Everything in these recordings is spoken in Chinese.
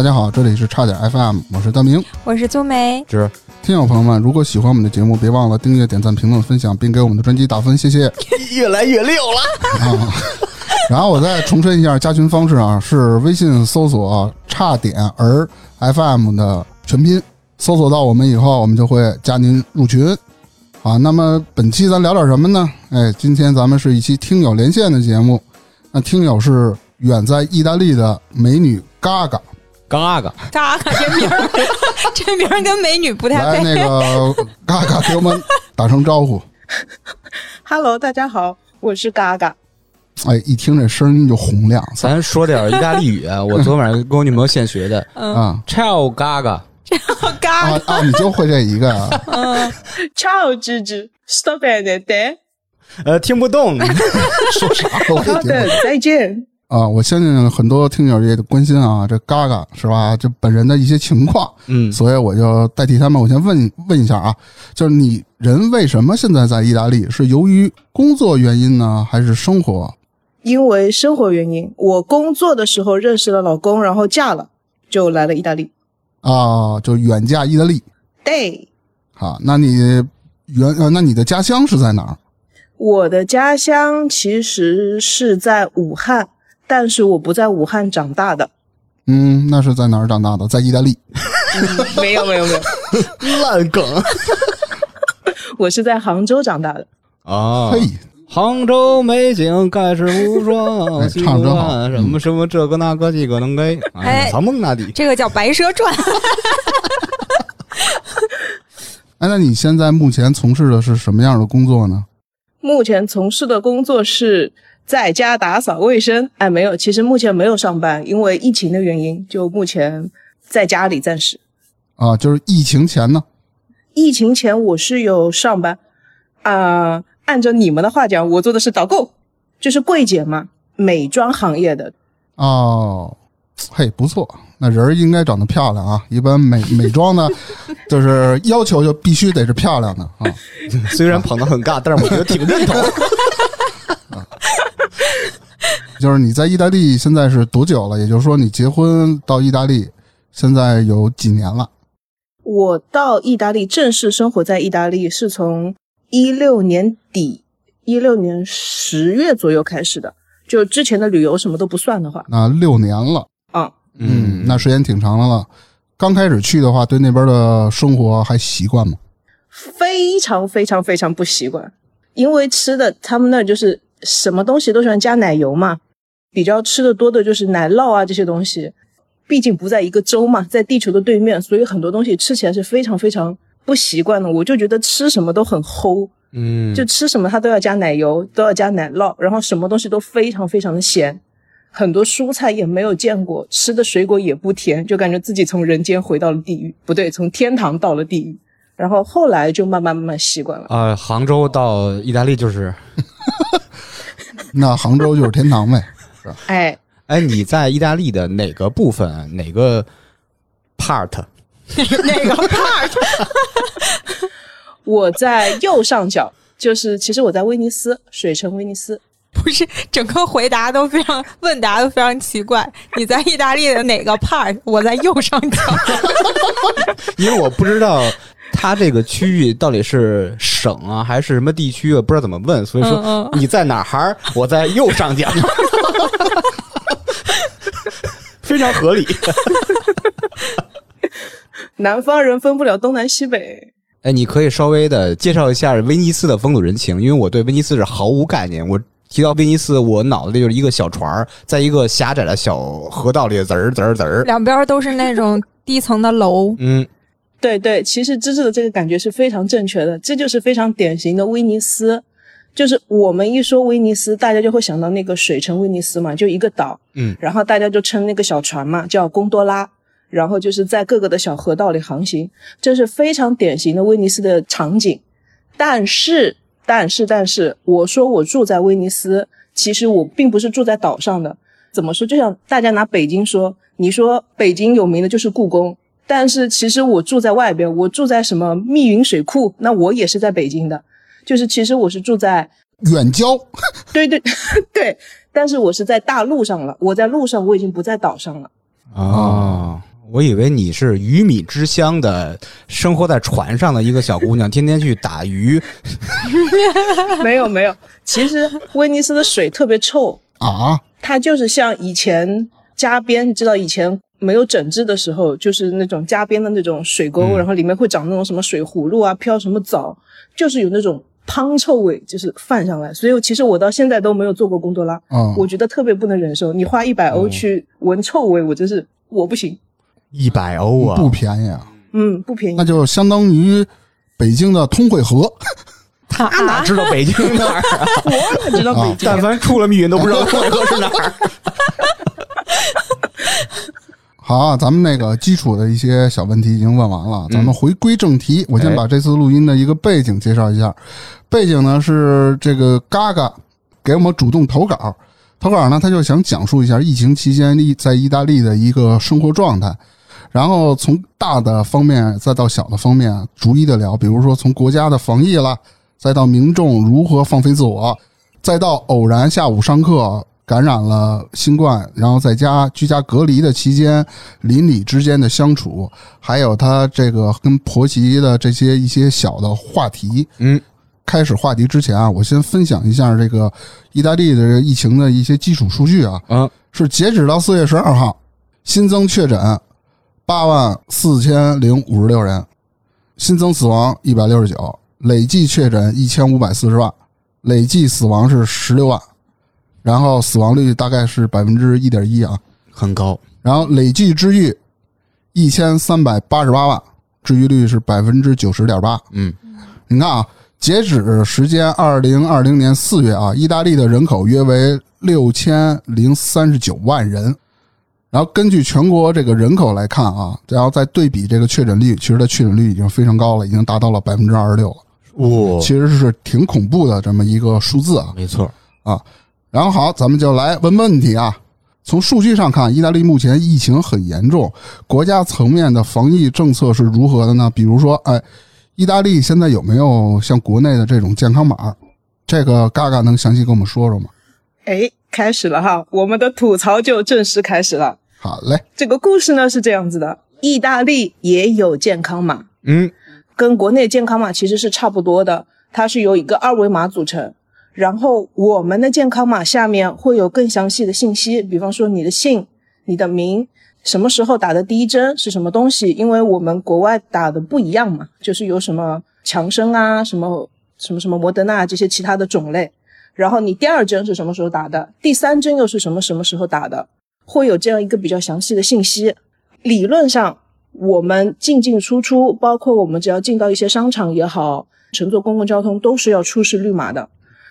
大家好，这里是差点 FM，我是大明。我是宗梅，是听友朋友们，如果喜欢我们的节目，别忘了订阅、点赞、评论、分享，并给我们的专辑打分，谢谢。越来越溜了。啊，然后我再重申一下加群方式啊，是微信搜索“差点儿 FM” 的全拼，搜索到我们以后，我们就会加您入群。啊，那么本期咱聊点什么呢？哎，今天咱们是一期听友连线的节目，那听友是远在意大利的美女嘎嘎，嘎嘎，嘎嘎这名儿，这名儿跟美女不太来配。那个嘎嘎给我们打声招呼。Hello，大家好，我是嘎嘎。哎，一听这声音就洪亮咱说点意大利语啊。我昨晚上跟我女朋友现学的啊，ciao 嘎嘎，嘎嘎啊！你就会这一个啊？Ciao，芝芝，Stop it，对呃，听不懂。说啥？好的，再见。啊，我相信很多听友也关心啊，这嘎嘎是吧？这本人的一些情况，嗯，所以我就代替他们，我先问问一下啊，就是你人为什么现在在意大利？是由于工作原因呢，还是生活？因为生活原因，我工作的时候认识了老公，然后嫁了，就来了意大利。啊，就远嫁意大利对，好？那你原呃，那你的家乡是在哪儿？我的家乡其实是在武汉，但是我不在武汉长大的。嗯，那是在哪儿长大的？在意大利。没有，没有，没有，烂梗 我是在杭州长大的。啊。嘿，杭州美景盖世无双，哎西唱什么什么这个那个几个能给，哎，哎草梦那地。这个叫《白蛇传 》，哎，那你现在目前从事的是什么样的工作呢？目前从事的工作是在家打扫卫生。哎，没有，其实目前没有上班，因为疫情的原因，就目前在家里暂时。啊，就是疫情前呢？疫情前我是有上班，啊、按照你们的话讲，我做的是导购，就是柜姐嘛，美妆行业的。哦，嘿，不错，那人儿应该长得漂亮啊。一般美 美妆呢，就是要求就必须得是漂亮的啊。虽然捧得很尬，但是我觉得挺认同。就是你在意大利现在是多久了？也就是说，你结婚到意大利现在有几年了？我到意大利正式生活在意大利是从一六年底，一六年十月左右开始的。就之前的旅游什么都不算的话，那六年了，啊、嗯，那时间挺长的了。刚开始去的话，对那边的生活还习惯吗？非常非常非常不习惯，因为吃的他们那儿就是什么东西都喜欢加奶油嘛，比较吃的多的就是奶酪啊这些东西。毕竟不在一个州嘛，在地球的对面，所以很多东西吃起来是非常非常不习惯的。我就觉得吃什么都很齁，嗯，就吃什么它都要加奶油，都要加奶酪，然后什么东西都非常非常的咸，很多蔬菜也没有见过，吃的水果也不甜，就感觉自己从人间回到了地狱，不对，从天堂到了地狱。然后后来就慢慢慢慢习惯了。啊，杭州到意大利就是，那杭州就是天堂呗。哎，哎，你在意大利的哪个部分，哪个 part？哪个 part？我在右上角，就是其实我在威尼斯，水城威尼斯。不是，整个回答都非常问答都非常奇怪。你在意大利的哪个 part？我在右上角。因为我不知道它这个区域到底是省啊还是什么地区，我不知道怎么问，所以说嗯你在哪儿？我在右上角，非常合理。南方人分不了东南西北。哎，你可以稍微的介绍一下威尼斯的风土人情，因为我对威尼斯是毫无概念。我提到威尼斯，我脑子里就是一个小船儿，在一个狭窄的小河道里滋儿滋儿滋儿。两边都是那种低层的楼，嗯，对对，其实芝芝的这个感觉是非常正确的，这就是非常典型的威尼斯。就是我们一说威尼斯，大家就会想到那个水城威尼斯嘛，就一个岛，嗯，然后大家就称那个小船嘛叫贡多拉，然后就是在各个的小河道里航行，这是非常典型的威尼斯的场景。但是，但是，但是，我说我住在威尼斯，其实我并不是住在岛上的。怎么说？就像大家拿北京说，你说北京有名的就是故宫，但是其实我住在外边，我住在什么密云水库，那我也是在北京的。就是其实我是住在远郊，对对 对，但是我是在大陆上了，我在路上，我已经不在岛上了。哦，我以为你是鱼米之乡的，生活在船上的一个小姑娘，天天去打鱼。没有没有，其实威尼斯的水特别臭，啊，它就是像以前加边，你知道以前没有整治的时候，就是那种加边的那种水沟，嗯然后里面会长那种什么水葫芦啊，飘什么藻，就是有那种汤臭味，就是泛上来。所以其实我到现在都没有做过贡多拉，嗯，我觉得特别不能忍受。你花一百欧去闻臭味，我真是我不行。一百欧啊！不便宜啊，嗯，不便宜那。就相当于北京的通惠河。他他 哪知道北京哪儿啊？我哪知道北京？但凡出了密云都不知道通惠河是哪儿。好啊，咱们那个基础的一些小问题已经问完了，咱们回归正题。我先把这次录音的一个背景介绍一下。背景呢是这个嘎嘎给我们主动投稿，投稿呢他就想讲述一下疫情期间意在意大利的一个生活状态，然后从大的方面再到小的方面逐一的聊，比如说从国家的防疫啦，再到民众如何放飞自我，再到偶然下午上课感染了新冠，然后在家居家隔离的期间，邻里之间的相处，还有他这个跟婆媳的这些一些小的话题。嗯，开始话题之前啊，我先分享一下这个意大利的疫情的一些基础数据啊。嗯，是截止到四月十二号，新增确诊八万四千零五十六人，新增死亡一百六十九，累计确诊一千五百四十万，累计死亡是十六万，然后死亡率大概是百分之一点一啊，很高。然后累计治愈一千三百八十八万，治愈率是百分之九十点八。嗯，你看啊，截止时间二零二零年四月啊，意大利的人口约为六千零三十九万人。然后根据全国这个人口来看啊，然后再对比这个确诊率，其实它确诊率已经非常高了，已经达到了百分之二十六了，哇、其实是挺恐怖的这么一个数字啊。没错。然后好，咱们就来问问题啊。从数据上看，意大利目前疫情很严重，国家层面的防疫政策是如何的呢？比如说，哎，意大利现在有没有像国内的这种健康码？这个嘎嘎能详细跟我们说说吗？哎，开始了哈，我们的吐槽就正式开始了。好嘞，这个故事呢是这样子的：意大利也有健康码，嗯，跟国内健康码其实是差不多的，它是由一个二维码组成。然后我们的健康码下面会有更详细的信息，比方说你的姓、你的名、什么时候打的第一针是什么东西，因为我们国外打的不一样嘛，就是有什么强生啊、什么什么什么摩德纳这些其他的种类。然后你第二针是什么时候打的，第三针又是什么什么时候打的，会有这样一个比较详细的信息。理论上，我们进进出出，包括我们只要进到一些商场也好，乘坐公共交通都是要出示绿码的。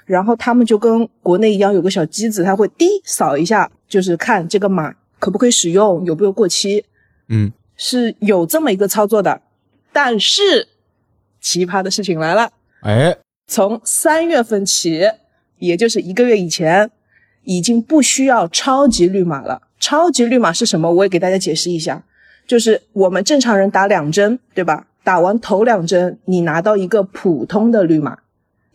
然后他们就跟国内一样，有个小机子，它会滴扫一下，就是看这个码可不可以使用，有没有过期，嗯，是有这么一个操作的。但是奇葩的事情来了，哎，从三月份起，也就是一个月以前，已经不需要超级绿码了。超级绿码是什么？我也给大家解释一下，就是我们正常人打两针，对吧？打完头两针，你拿到一个普通的绿码，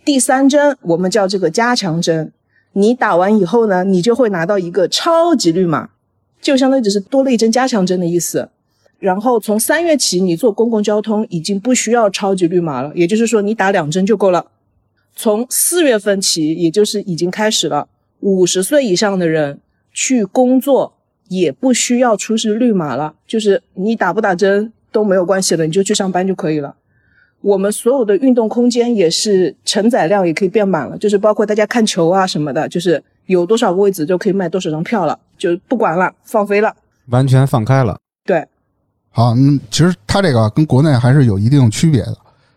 第三针我们叫这个加强针，你打完以后呢，你就会拿到一个超级绿码，就相当于只是多了一针加强针的意思。然后从三月起，你坐公共交通已经不需要超级绿码了，也就是说你打两针就够了。从四月份起，也就是已经开始了，五十岁以上的人去工作也不需要出示绿码了，就是你打不打针都没有关系了，你就去上班就可以了。我们所有的运动空间也是承载量也可以变满了，就是包括大家看球啊什么的，就是有多少个位置就可以卖多少张票了，就不管了，放飞了。完全放开了。对，好，嗯，其实它这个跟国内还是有一定区别的，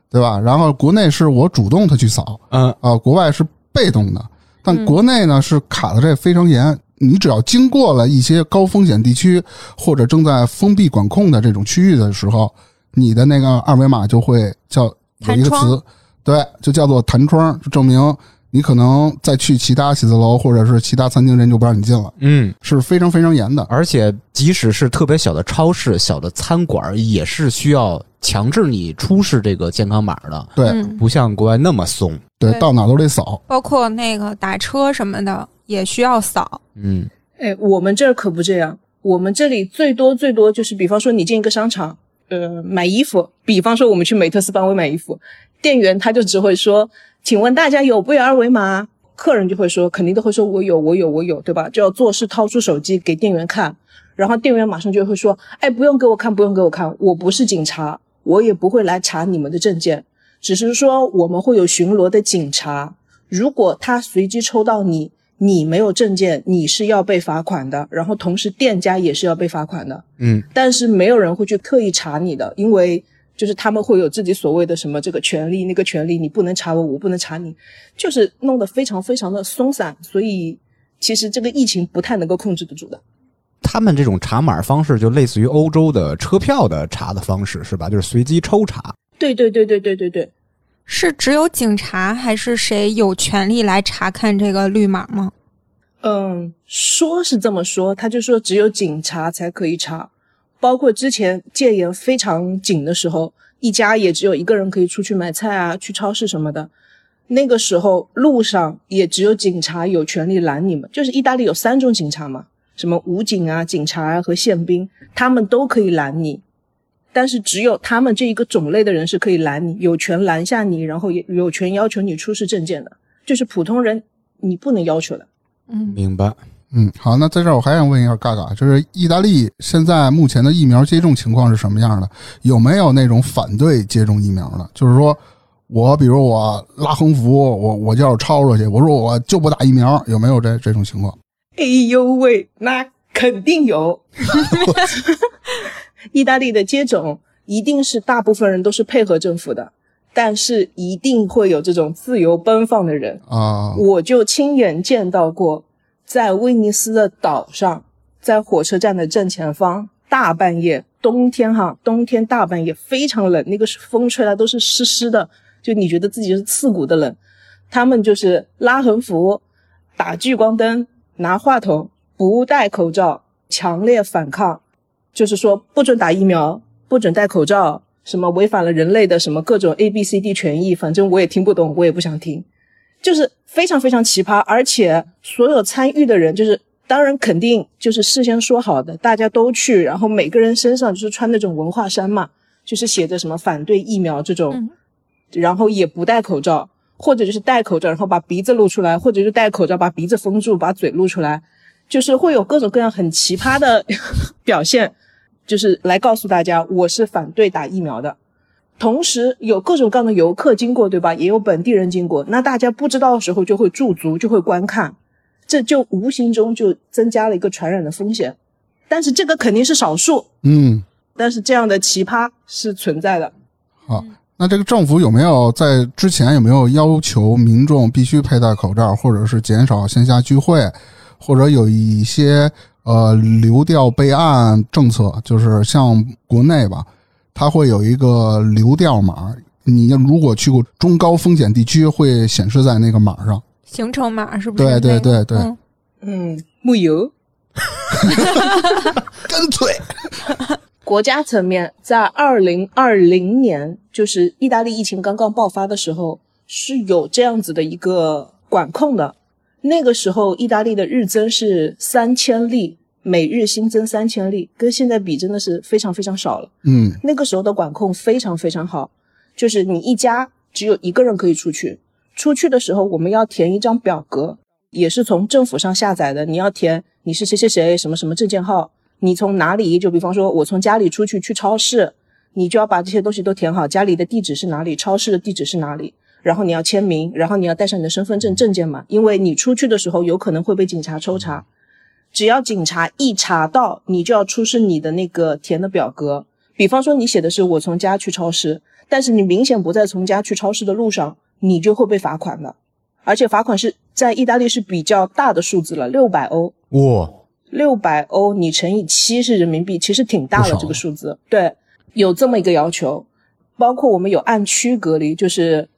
对吧？然后国内是我主动的去扫嗯，啊，国外是被动的，但嗯国内呢是卡的这非常严。你只要经过了一些高风险地区或者正在封闭管控的这种区域的时候，你的那个二维码就会叫有一个词，对，就叫做弹窗，就证明你可能再去其他写字楼或者是其他餐厅，人就不让你进了，嗯，是非常非常严的。而且即使是特别小的超市、小的餐馆，也是需要强制你出示这个健康码的，对嗯，不像国外那么松。对，对到哪都得扫。包括那个打车什么的也需要扫。嗯，哎，我们这儿可不这样。我们这里最多最多就是，比方说你进一个商场，呃，买衣服，比方说我们去美特斯邦威买衣服，店员他就只会说，请问大家有不有二维码？客人就会说，肯定都会说我有，我有，我有，对吧？就要做事掏出手机给店员看，然后店员马上就会说，哎，不用给我看，不用给我看，我不是警察，我也不会来查你们的证件，只是说我们会有巡逻的警察，如果他随机抽到你，你没有证件，你是要被罚款的，然后同时店家也是要被罚款的，嗯，但是没有人会去特意查你的，因为就是他们会有自己所谓的什么这个权利那个权利，你不能查我，我不能查你，就是弄得非常非常的松散，所以其实这个疫情不太能够控制得住的。他们这种查码方式就类似于欧洲的车票的查的方式，是吧？就是随机抽查。对对对对对对对，是只有警察还是谁有权利来查看这个绿码吗？嗯，说是这么说，他就说只有警察才可以查，包括之前戒严非常紧的时候，一家也只有一个人可以出去买菜啊，去超市什么的。那个时候路上也只有警察有权利拦你们，就是意大利有三种警察嘛，什么武警啊、警察啊和宪兵，他们都可以拦你，但是只有他们这一个种类的人是可以拦你，有权拦下你，然后也有权要求你出示证件的，就是普通人你不能要求的。嗯，明白。嗯，好，那在这儿我还想问一下嘎嘎，就是意大利现在目前的疫苗接种情况是什么样的？有没有那种反对接种疫苗的？就是说我比如我拉横幅，我我就要抄出去，我说我就不打疫苗，有没有这这种情况？哎呦喂，那肯定有。意大利的接种一定是大部分人都是配合政府的，但是一定会有这种自由奔放的人。啊、我就亲眼见到过，在威尼斯的岛上，在火车站的正前方，大半夜，冬天哈，冬天大半夜非常冷，那个风吹来都是湿湿的，就你觉得自己是刺骨的冷。他们就是拉横幅、打聚光灯、拿话筒、不戴口罩，强烈反抗，就是说不准打疫苗，不准戴口罩，什么违反了人类的什么各种 A B C D 权益，反正我也听不懂，我也不想听。就是非常非常奇葩，而且所有参与的人，就是当然肯定就是事先说好的，大家都去，然后每个人身上就是穿那种文化衫嘛，就是写着什么反对疫苗这种，嗯然后也不戴口罩，或者就是戴口罩，然后把鼻子露出来，或者就戴口罩把鼻子封住，把嘴露出来，就是会有各种各样很奇葩的 表现，就是来告诉大家我是反对打疫苗的。同时有各种各样的游客经过，对吧？也有本地人经过，那大家不知道的时候就会驻足，就会观看，这就无形中就增加了一个传染的风险。但是这个肯定是少数，嗯，但是这样的奇葩是存在的。好。那这个政府有没有在之前有没有要求民众必须佩戴口罩，或者是减少线下聚会，或者有一些呃流调备案政策？就是像国内吧，它会有一个流调码，你如果去过中高风险地区，会显示在那个码上。行程码是不是对？对对对嗯嗯，木有。干脆国家层面，在二零二零年，就是意大利疫情刚刚爆发的时候，是有这样子的一个管控的。那个时候，意大利的日增是三千例，每日新增三千例，跟现在比真的是非常非常少了。嗯。那个时候的管控非常非常好，就是你一家只有一个人可以出去，出去的时候我们要填一张表格，也是从政府上下载的，你要填你是谁谁谁什么什么证件号，你从哪里，就比方说我从家里出去去超市，你就要把这些东西都填好，家里的地址是哪里，超市的地址是哪里，然后你要签名，然后你要带上你的身份证证件嘛，因为你出去的时候有可能会被警察抽查。只要警察一查到，你就要出示你的那个填的表格。比方说，你写的是我从家去超市，但是你明显不在从家去超市的路上，你就会被罚款的。而且罚款是在意大利是比较大的数字了，六百欧。哇，六百欧你乘以七是人民币，其实挺大的这个数字。对，有这么一个要求，包括我们有按区隔离，就是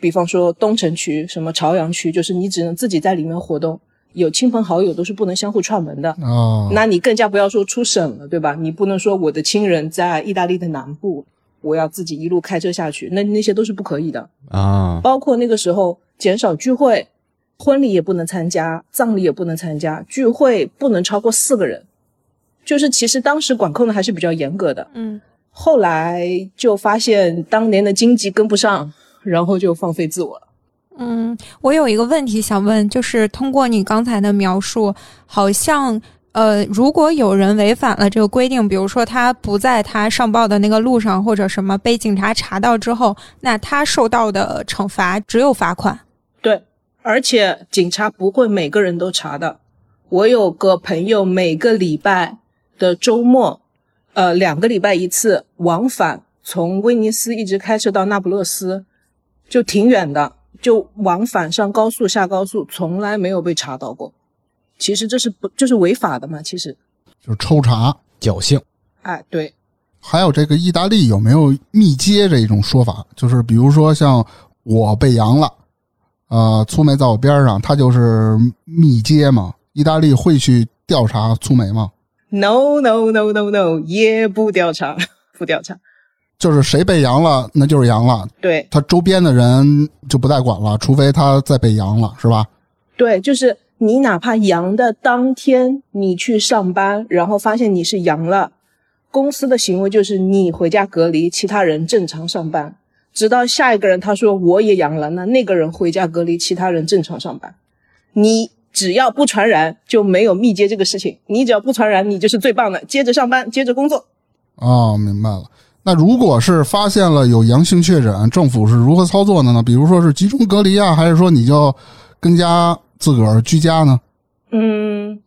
比方说东城区、什么朝阳区，就是你只能自己在里面活动，有亲朋好友都是不能相互串门的。哦，那你更加不要说出省了，对吧？你不能说我的亲人在意大利的南部，我要自己一路开车下去，那那些都是不可以的。啊，包括那个时候减少聚会，婚礼也不能参加，葬礼也不能参加，聚会不能超过四个人，就是其实当时管控的还是比较严格的，嗯后来就发现当年的经济跟不上，然后就放飞自我了。嗯，我有一个问题想问，就是通过你刚才的描述，好像呃，如果有人违反了这个规定，比如说他不在他上报的那个路上，或者什么被警察查到之后，那他受到的惩罚只有罚款。对，而且警察不会每个人都查的。我有个朋友，每个礼拜的周末，呃，两个礼拜一次往返，从威尼斯一直开车到那不勒斯，就挺远的，就往返上高速下高速，从来没有被查到过。其实这是不就是违法的嘛？其实，就是抽查。侥幸。哎，对，还有这个意大利有没有密接这一种说法？就是比如说像我被阳了，呃，粗梅在我边上，他就是密接嘛。意大利会去调查粗梅吗？No no no no no，也不调查，不调查。就是谁被阳了，那就是阳了，对他周边的人就不再管了，除非他再被阳了，是吧？对，就是你哪怕阳的当天你去上班，然后发现你是阳了，公司的行为就是你回家隔离，其他人正常上班，直到下一个人他说我也阳了，那那个人回家隔离，其他人正常上班。你只要不传染，就没有密接这个事情。你只要不传染，你就是最棒的，接着上班，接着工作。哦，明白了。那如果是发现了有阳性确诊，政府是如何操作的呢？比如说是集中隔离啊，还是说你就跟家自个儿居家呢？嗯，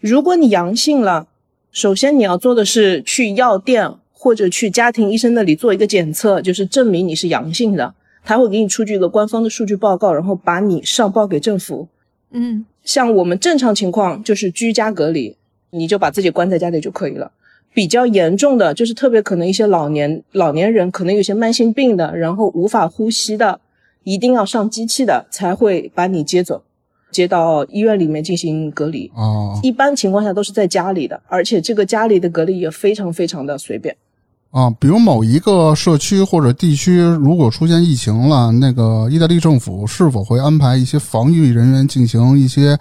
如果你阳性了，首先你要做的是去药店或者去家庭医生那里做一个检测，就是证明你是阳性的，他会给你出具一个官方的数据报告，然后把你上报给政府。嗯像我们正常情况就是居家隔离，你就把自己关在家里就可以了。比较严重的就是特别可能一些老年老年人，可能有些慢性病的，然后无法呼吸的，一定要上机器的才会把你接走，接到医院里面进行隔离。哦一般情况下都是在家里的，而且这个家里的隔离也非常非常的随便。啊，比如某一个社区或者地区如果出现疫情了，那个意大利政府是否会安排一些防疫人员进行一些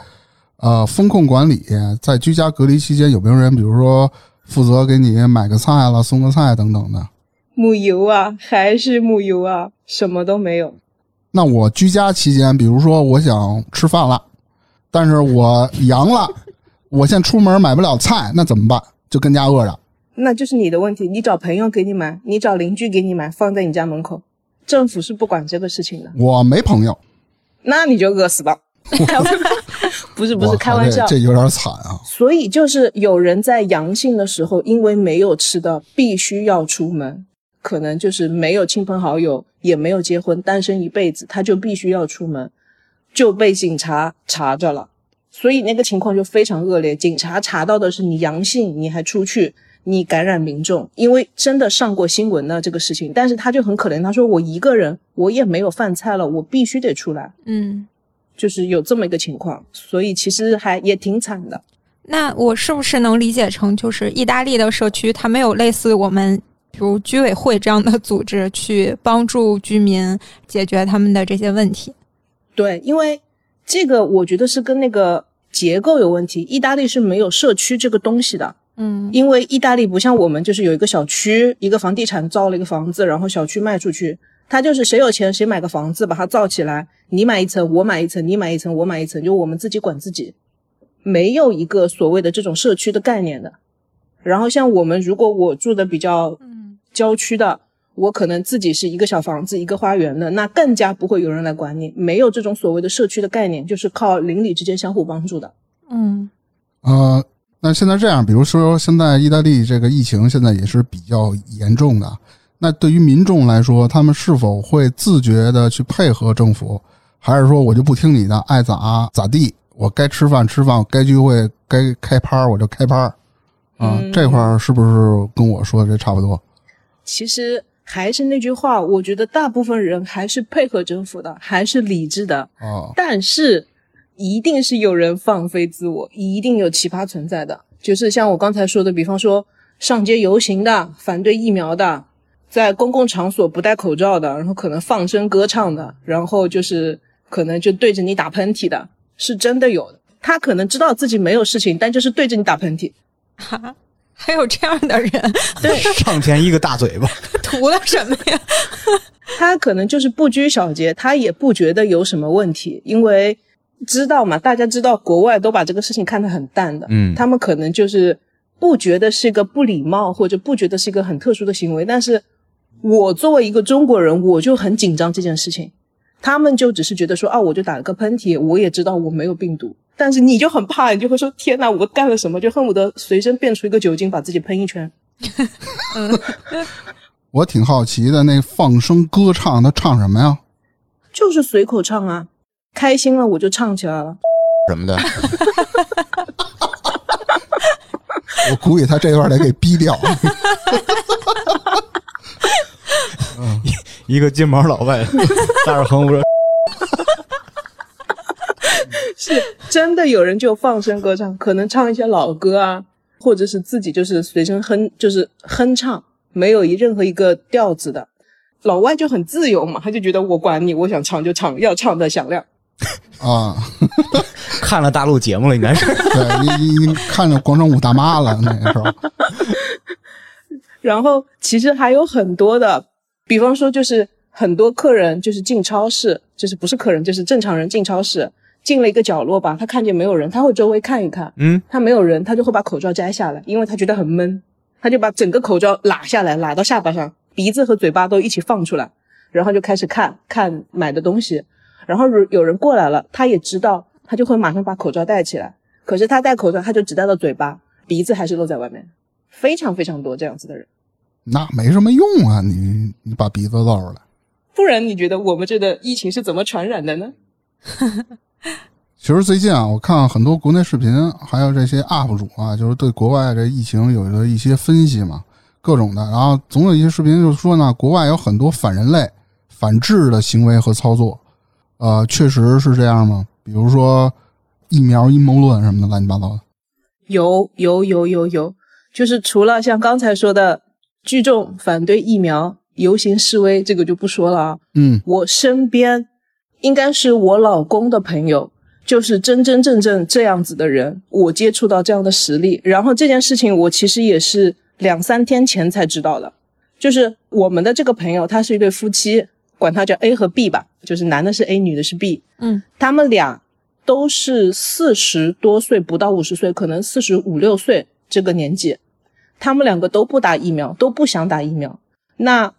呃风控管理？在居家隔离期间，有没有人比如说负责给你买个菜了、送个菜等等的？木油啊，还是木油啊，什么都没有。那我居家期间，比如说我想吃饭了，但是我阳了，我现在出门买不了菜，那怎么办？就跟家饿着。那就是你的问题，你找朋友给你买，你找邻居给你买，放在你家门口，政府是不管这个事情的，我没朋友，那你就饿死吧。不是不是开玩笑。这，这有点惨啊！所以就是有人在阳性的时候，因为没有吃的，必须要出门，可能就是没有亲朋好友，也没有结婚，单身一辈子，他就必须要出门，就被警察查着了。所以那个情况就非常恶劣，警察查到的是你阳性，你还出去，你感染民众，因为真的上过新闻的这个事情，但是他就很可怜，他说我一个人，我也没有饭菜了，我必须得出来，嗯，就是有这么一个情况，所以其实还也挺惨的。那我是不是能理解成，就是意大利的社区，它没有类似我们比如居委会这样的组织去帮助居民解决他们的这些问题？对，因为这个我觉得是跟那个结构有问题。意大利是没有社区这个东西的，嗯因为意大利不像我们，就是有一个小区，一个房地产造了一个房子，然后小区卖出去，它就是谁有钱谁买个房子，把它造起来，你买一层，我买一层，你买一层，我买一层，就我们自己管自己，没有一个所谓的这种社区的概念的。然后像我们，如果我住的比较嗯郊区的，我可能自己是一个小房子、一个花园的，那更加不会有人来管你，没有这种所谓的社区的概念，就是靠邻里之间相互帮助的。嗯呃，那现在这样，比如说现在意大利这个疫情现在也是比较严重的，那对于民众来说，他们是否会自觉的去配合政府，还是说我就不听你的，爱咋咋地，我该吃饭吃饭，该聚会该开趴儿我就开趴儿啊？嗯这块儿是不是跟我说的这差不多？其实还是那句话，我觉得大部分人还是配合政府的，还是理智的，啊，但是一定是有人放飞自我，一定有奇葩存在的。就是像我刚才说的，比方说上街游行的、反对疫苗的，在公共场所不戴口罩的，然后可能放声歌唱的，然后就是可能就对着你打喷嚏的，是真的有的。他可能知道自己没有事情，但就是对着你打喷嚏。哈，还有这样的人，对上天一个大嘴巴，图了什么呀？他可能就是不拘小节，他也不觉得有什么问题，因为知道嘛，大家知道国外都把这个事情看得很淡的，嗯他们可能就是不觉得是一个不礼貌，或者不觉得是一个很特殊的行为，但是我作为一个中国人，我就很紧张这件事情，他们就只是觉得说啊，我就打了个喷嚏，我也知道我没有病毒，但是你就很怕，你就会说天哪，我干了什么？就恨不得随身变出一个酒精把自己喷一圈。我挺好奇的，那放声歌唱他唱什么呀？就是随口唱啊，开心了我就唱起来了。什么的，我估计他这段得给逼掉。一个金毛老外 大着横说 真的有人就放声歌唱，可能唱一些老歌啊，或者是自己就是随身哼，就是哼唱，没有一任何一个调子的。老外就很自由嘛，他就觉得我管你，我想唱就唱，要唱的响亮。啊，看了大陆节目了，应该是。对，你你你看着广场舞大妈了那个时候，然后其实还有很多的，比方说就是很多客人就是进超市，就是不是客人就是正常人进超市，进了一个角落吧，他看见没有人，他会周围看一看，嗯，他没有人，他就会把口罩摘下来，因为他觉得很闷，他就把整个口罩拉下来，拉到下巴上，鼻子和嘴巴都一起放出来，然后就开始看看买的东西，然后如有人过来了，他也知道，他就会马上把口罩戴起来，可是他戴口罩，他就只戴到嘴巴，鼻子还是露在外面，非常非常多这样子的人。那没什么用啊！你你把鼻子露出来。不然你觉得我们这的疫情是怎么传染的呢？其实最近啊，我看很多国内视频，还有这些 UP 主啊，就是对国外这疫情有了一些分析嘛，各种的。然后总有一些视频就是说呢，国外有很多反人类、反制的行为和操作。呃，确实是这样吗？比如说疫苗阴谋论什么的，乱七八糟的。有有有有有，就是除了像刚才说的聚众反对疫苗、游行示威，这个就不说了啊。嗯我身边应该是我老公的朋友，就是真真正正这样子的人，我接触到这样的实例。然后这件事情我其实也是两三天前才知道的，就是我们的这个朋友，他是一对夫妻，管他叫 A 和 B 吧，就是男的是 A，女的是 B。嗯，他们俩都是四十多岁，不到五十岁，可能四十五六岁这个年纪，他们两个都不打疫苗，都不想打疫苗。那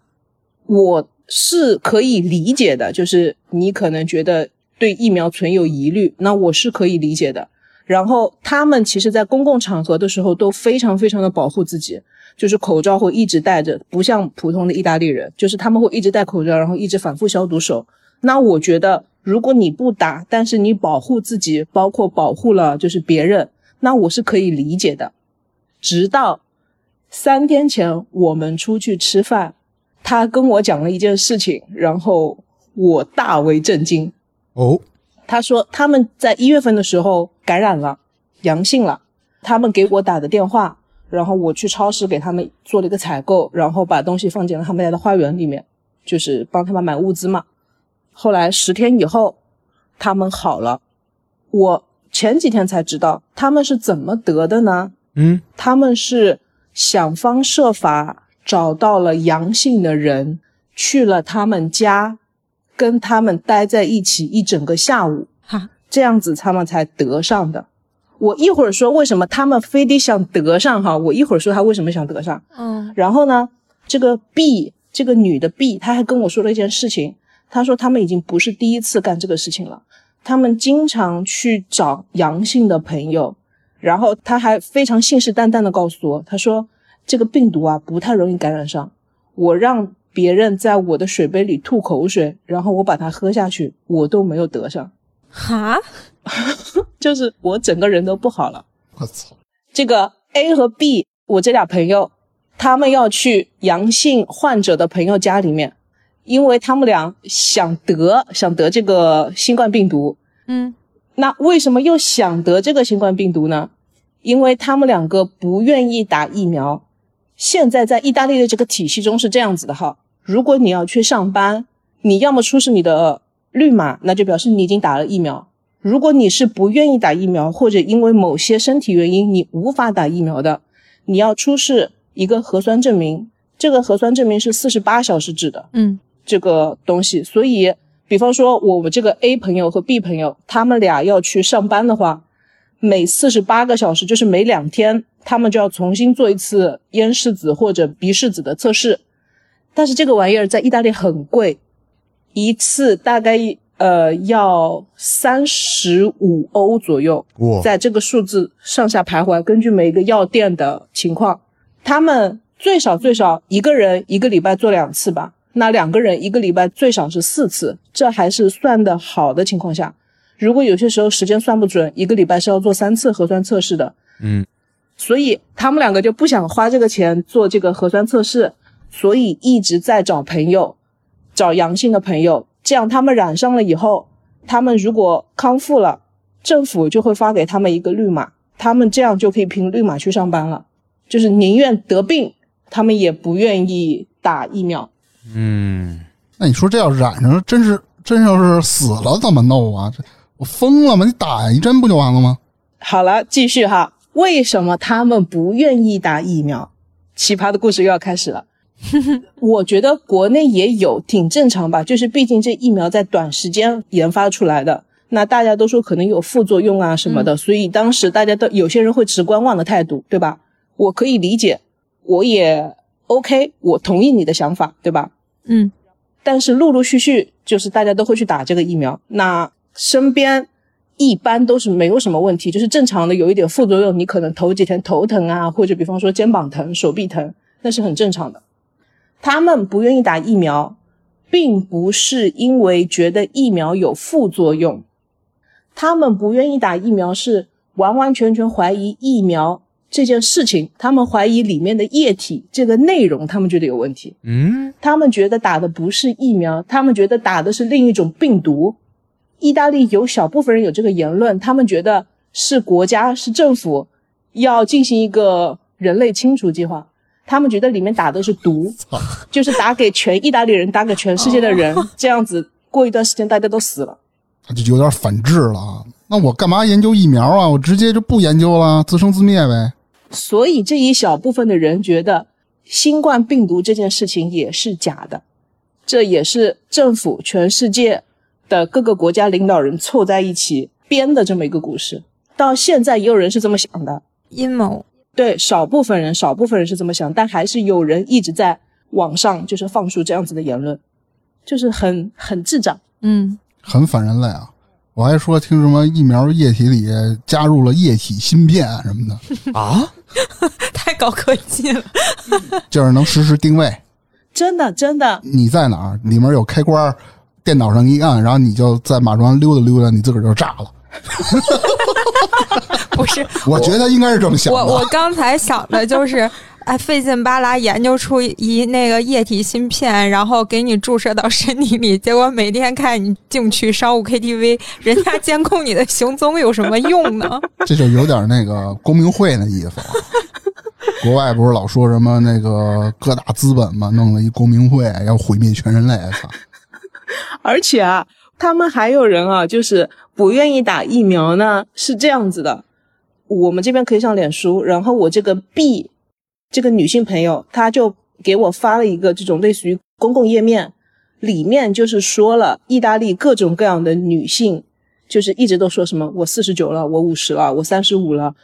我是可以理解的，就是你可能觉得对疫苗存有疑虑，那我是可以理解的。然后他们其实，在公共场合的时候都非常非常的保护自己，就是口罩会一直戴着，不像普通的意大利人，就是他们会一直戴口罩，然后一直反复消毒手。那我觉得，如果你不打，但是你保护自己，包括保护了就是别人，那我是可以理解的。直到三天前我们出去吃饭，他跟我讲了一件事情，然后我大为震惊。哦，他说他们在一月份的时候感染了，阳性了，他们给我打的电话，然后我去超市给他们做了一个采购，然后把东西放进了他们家的花园里面，就是帮他们买物资嘛。后来十天以后，他们好了。我前几天才知道他们是怎么得的呢？嗯，他们是想方设法找到了阳性的人，去了他们家，跟他们待在一起一整个下午，哈，这样子他们才得上的。我一会儿说为什么他们非得想得上哈，我一会儿说他为什么想得上。嗯。然后呢，这个 B 这个女的 B，她还跟我说了一件事情，她说他们已经不是第一次干这个事情了，他们经常去找阳性的朋友，然后他还非常信誓旦旦的告诉我，他说这个病毒啊不太容易感染上，我让别人在我的水杯里吐口水，然后我把它喝下去，我都没有得上，哈，就是我整个人都不好了。我操！这个 A 和 B，我这俩朋友，他们要去阳性患者的朋友家里面，因为他们俩想得想得这个新冠病毒。嗯那为什么又想得这个新冠病毒呢？因为他们两个不愿意打疫苗。现在在意大利的这个体系中是这样子的哈，如果你要去上班，你要么出示你的绿码，那就表示你已经打了疫苗。如果你是不愿意打疫苗，或者因为某些身体原因你无法打疫苗的，你要出示一个核酸证明，这个核酸证明是四十八小时制的嗯这个东西，所以，比方说我们这个 A 朋友和 B 朋友，他们俩要去上班的话，每四十八个小时，就是每两天，他们就要重新做一次咽拭子或者鼻拭子的测试。但是这个玩意儿在意大利很贵，一次大概呃要三十五欧左右，哇，在这个数字上下徘徊。根据每个药店的情况，他们最少最少一个人一个礼拜做两次吧，那两个人一个礼拜最少是四次，这还是算的好的情况下。如果有些时候时间算不准，一个礼拜是要做三次核酸测试的，嗯，所以他们两个就不想花这个钱做这个核酸测试，所以一直在找朋友，找阳性的朋友，这样他们染上了以后，他们如果康复了，政府就会发给他们一个绿码，他们这样就可以凭绿码去上班了，就是宁愿得病，他们也不愿意打疫苗。嗯，那你说这要染上，真是真要是死了怎么弄啊？这我疯了吗？你打一针不就完了吗？好了，继续哈，为什么他们不愿意打疫苗？奇葩的故事又要开始了。我觉得国内也有，挺正常吧。就是毕竟这疫苗在短时间研发出来的，那大家都说可能有副作用啊什么的，所以当时大家都有些人会持观望的态度，对吧？我可以理解，我也 OK，我同意你的想法，对吧？嗯但是陆陆续续就是大家都会去打这个疫苗，那身边一般都是没有什么问题，就是正常的有一点副作用，你可能头几天头疼啊，或者比方说肩膀疼、手臂疼，那是很正常的。他们不愿意打疫苗，并不是因为觉得疫苗有副作用，他们不愿意打疫苗是完完全全怀疑疫苗这件事情，他们怀疑里面的液体这个内容，他们觉得有问题。嗯，他们觉得打的不是疫苗，他们觉得打的是另一种病毒。意大利有小部分人有这个言论，他们觉得是国家是政府要进行一个人类清除计划，他们觉得里面打的是毒，就是打给全意大利人，打给全世界的人，这样子过一段时间大家都死了。这就有点反制了啊。那我干嘛研究疫苗啊？我直接就不研究了，自生自灭呗。所以这一小部分的人觉得新冠病毒这件事情也是假的，这也是政府、全世界的各个国家领导人凑在一起编的这么一个故事。到现在也有人是这么想的，阴谋。对，少部分人，少部分人是这么想，但还是有人一直在网上就是放出这样子的言论，就是很很智障。嗯，很反人类啊！我还说听什么疫苗液体里加入了液体芯片什么的，啊，太高科技了。就是能实时定位真的，真的，你在哪儿，里面有开关，电脑上一按，然后你就在马路上溜达溜达，你自个儿就炸了。不是，我觉得应该是这么想我我。刚才想的就是，哎，费劲巴拉研究出一那个液体芯片，然后给你注射到身体里，结果每天看你进去商务 KTV，人家监控你的行踪有什么用呢？这就有点那个公明会那意思了。国外不是老说什么那个各大资本嘛，弄了一公明会要毁灭全人类，操！而且啊，他们还有人啊，就是不愿意打疫苗呢，是这样子的。我们这边可以上脸书，然后我这个 B 这个女性朋友，她就给我发了一个这种类似于公共页面，里面就是说了意大利各种各样的女性，就是一直都说什么我四十九了，我五十了，我三十五了。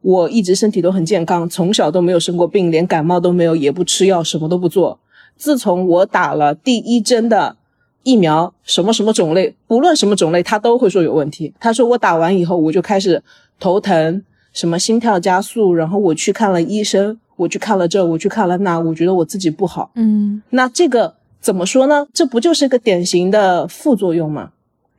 我一直身体都很健康，从小都没有生过病，连感冒都没有，也不吃药，什么都不做。自从我打了第一针的疫苗，什么什么种类，不论什么种类，他都会说有问题。他说我打完以后，我就开始头疼，什么心跳加速，然后我去看了医生，我去看了这，我去看了那，我觉得我自己不好。嗯那这个怎么说呢？这不就是个典型的副作用吗？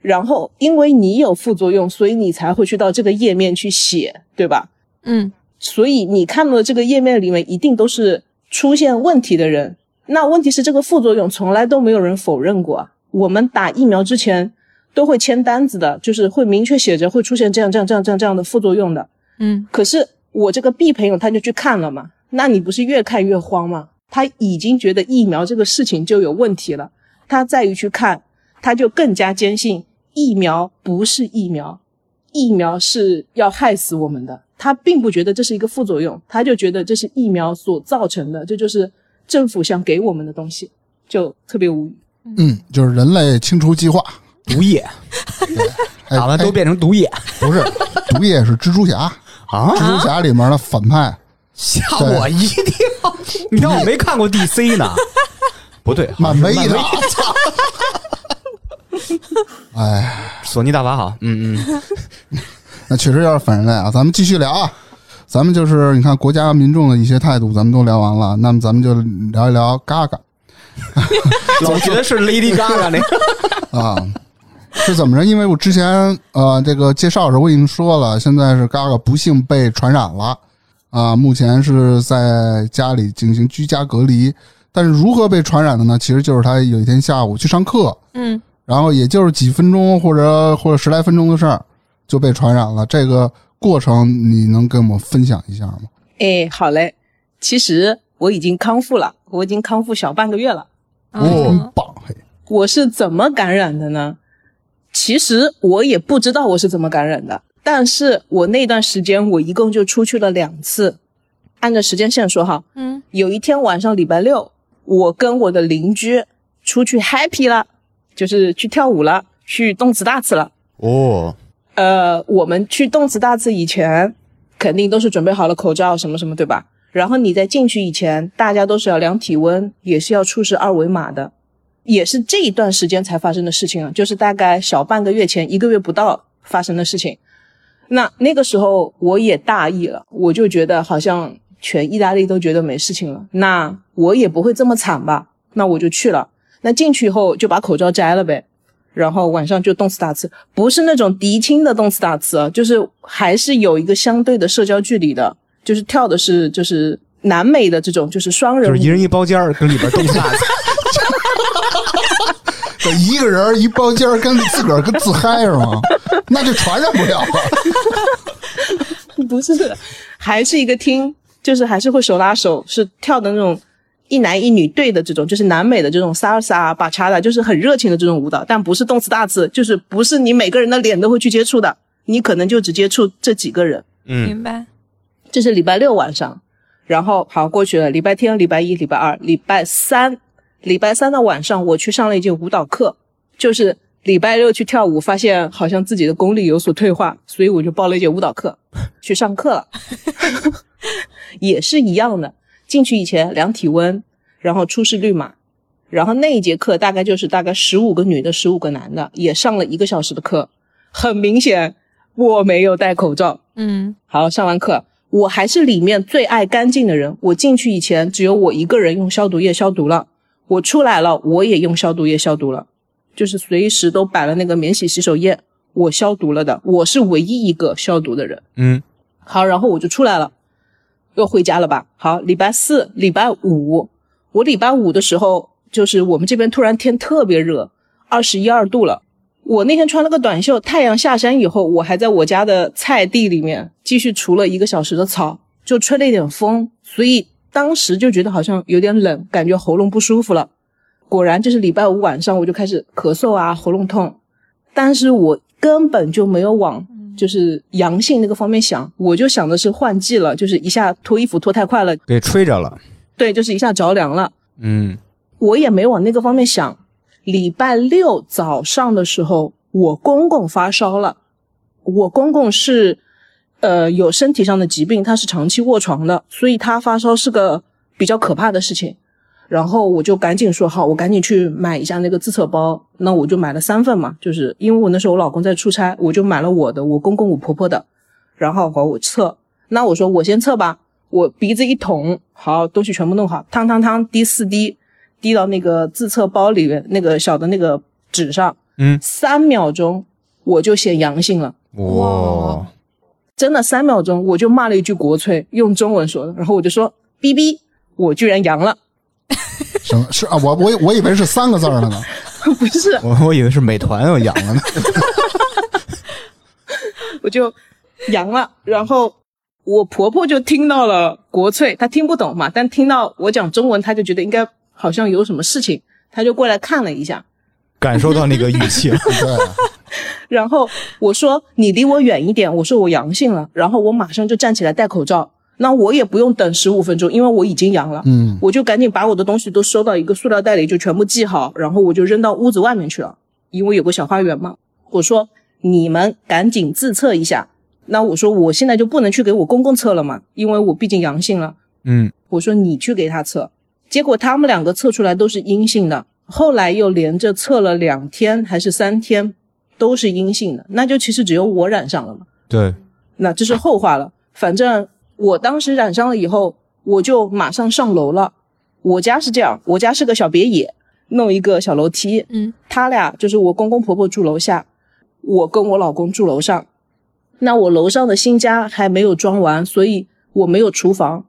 然后因为你有副作用，所以你才会去到这个页面去写，对吧？嗯所以你看到的这个页面里面一定都是出现问题的人。那问题是这个副作用从来都没有人否认过啊。我们打疫苗之前都会签单子的，就是会明确写着会出现这样这样这样这样这样的副作用的。嗯可是我这个 B 朋友他就去看了嘛，那你不是越看越慌吗？他已经觉得疫苗这个事情就有问题了，他再于去看，他就更加坚信疫苗不是疫苗，疫苗是要害死我们的。他并不觉得这是一个副作用，他就觉得这是疫苗所造成的，这就是政府想给我们的东西，就特别无语。嗯，就是人类清除计划，毒液，哎打完都哎变成毒液不是 毒液是蜘蛛侠，啊！蜘蛛侠里面的反派，吓我一跳！你当我没看过 DC 呢？不对，漫威的！哎，索尼大法好，嗯嗯，那确实有点反人类啊。咱们继续聊啊，咱们就是你看国家民众的一些态度，咱们都聊完了，那么咱们就聊一聊嘎嘎老觉得是 Lady Gaga 那个，啊。是怎么着？因为我之前呃这个介绍的时候我已经说了，现在是嘎嘎不幸被传染了啊，目前是在家里进行居家隔离。但是如何被传染的呢？其实就是他有一天下午去上课，嗯然后也就是几分钟或者或者十来分钟的事儿就被传染了。这个过程你能跟我们分享一下吗？哎，好嘞，其实我已经康复了，我已经康复小半个月了。真嗯棒！嘿，我是怎么感染的呢？其实我也不知道我是怎么感染的，但是我那段时间我一共就出去了两次。按照时间线说哈，嗯有一天晚上礼拜六，我跟我的邻居出去 happy 了，就是去跳舞了，去动词大词了。哦，呃，我们去动词大词以前，肯定都是准备好了口罩什么什么，对吧？然后你在进去以前，大家都是要量体温，也是要出示二维码的，也是这一段时间才发生的事情啊，就是大概小半个月前，一个月不到发生的事情。那那个时候我也大意了，我就觉得好像全意大利都觉得没事情了，那我也不会这么惨吧？那我就去了。那进去以后就把口罩摘了呗，然后晚上就动次打次，不是那种敌亲的动次打次啊，就是还是有一个相对的社交距离的，就是跳的是就是南美的这种就是双人舞就是一人一包间儿，跟里边动大的，这 一个人一包间儿跟自个儿跟自嗨是吗？那就传染不了了。不是，还是一个厅，就是还是会手拉手，是跳的那种一男一女对的这种，就是南美的这种萨尔萨、巴查的，就是很热情的这种舞蹈，但不是动词大词，就是不是你每个人的脸都会去接触的，你可能就只接触这几个人。嗯，明白。这是礼拜六晚上，然后好过去了，礼拜天、礼拜一、礼拜二、礼拜三，礼拜三的晚上我去上了一节舞蹈课，就是礼拜六去跳舞，发现好像自己的功力有所退化，所以我就报了一节舞蹈课 去上课了，也是一样的，进去以前量体温，然后出示绿码。然后那一节课大概就是大概十五个女的，十五个男的，也上了一个小时的课。很明显，我没有戴口罩，嗯好，上完课，我还是里面最爱干净的人。我进去以前，只有我一个人用消毒液消毒了。我出来了，我也用消毒液消毒了，就是随时都摆了那个免洗洗手液，我消毒了的。我是唯一一个消毒的人。嗯，好，然后我就出来了，又回家了吧？好，礼拜四、礼拜五，我礼拜五的时候，就是我们这边突然天特别热，二十一二度了。我那天穿了个短袖，太阳下山以后，我还在我家的菜地里面继续除了一个小时的草，就吹了一点风，所以当时就觉得好像有点冷，感觉喉咙不舒服了。果然，就是礼拜五晚上我就开始咳嗽啊，喉咙痛，但是我根本就没有往就是阳性那个方面想，我就想的是换季了，就是一下脱衣服脱太快了，给吹着了，对，就是一下着凉了。嗯，我也没往那个方面想。礼拜六早上的时候，我公公发烧了。我公公是，呃，有身体上的疾病，他是长期卧床的，所以他发烧是个比较可怕的事情。然后我就赶紧说好，我赶紧去买一下那个自测包。那我就买了三份嘛，就是因为我那时候我老公在出差，我就买了我的，我公公我婆婆的，然后好我测。那我说我先测吧，我鼻子一捅，好东西全部弄好，汤汤汤滴四滴，滴到那个自测包里面那个小的那个纸上，嗯，三秒钟我就显阳性了。哇，真的三秒钟，我就骂了一句国粹，用中文说的，然后我就说哔哔，我居然阳了，什么？是啊？我我我以为是三个字儿呢。不是，我我以为是美团要阳了呢，我就阳了，然后我婆婆就听到了国粹，她听不懂嘛，但听到我讲中文，她就觉得应该好像有什么事情，她就过来看了一下，感受到那个语气了，对，然后我说你离我远一点，我说我阳性了，然后我马上就站起来戴口罩。那我也不用等十五分钟，因为我已经阳了，嗯，我就赶紧把我的东西都收到一个塑料袋里，就全部系好，然后我就扔到屋子外面去了，因为有个小花园嘛。我说你们赶紧自测一下。那我说我现在就不能去给我公公测了嘛，因为我毕竟阳性了。嗯，我说你去给他测，结果他们两个测出来都是阴性的，后来又连着测了两天还是三天，都是阴性的，那就其实只有我染上了嘛。对，那这是后话了，反正我当时染上了以后，我就马上上楼了。我家是这样，我家是个小别野，弄一个小楼梯，嗯，他俩就是我公公婆婆住楼下，我跟我老公住楼上。那我楼上的新家还没有装完，所以我没有厨房，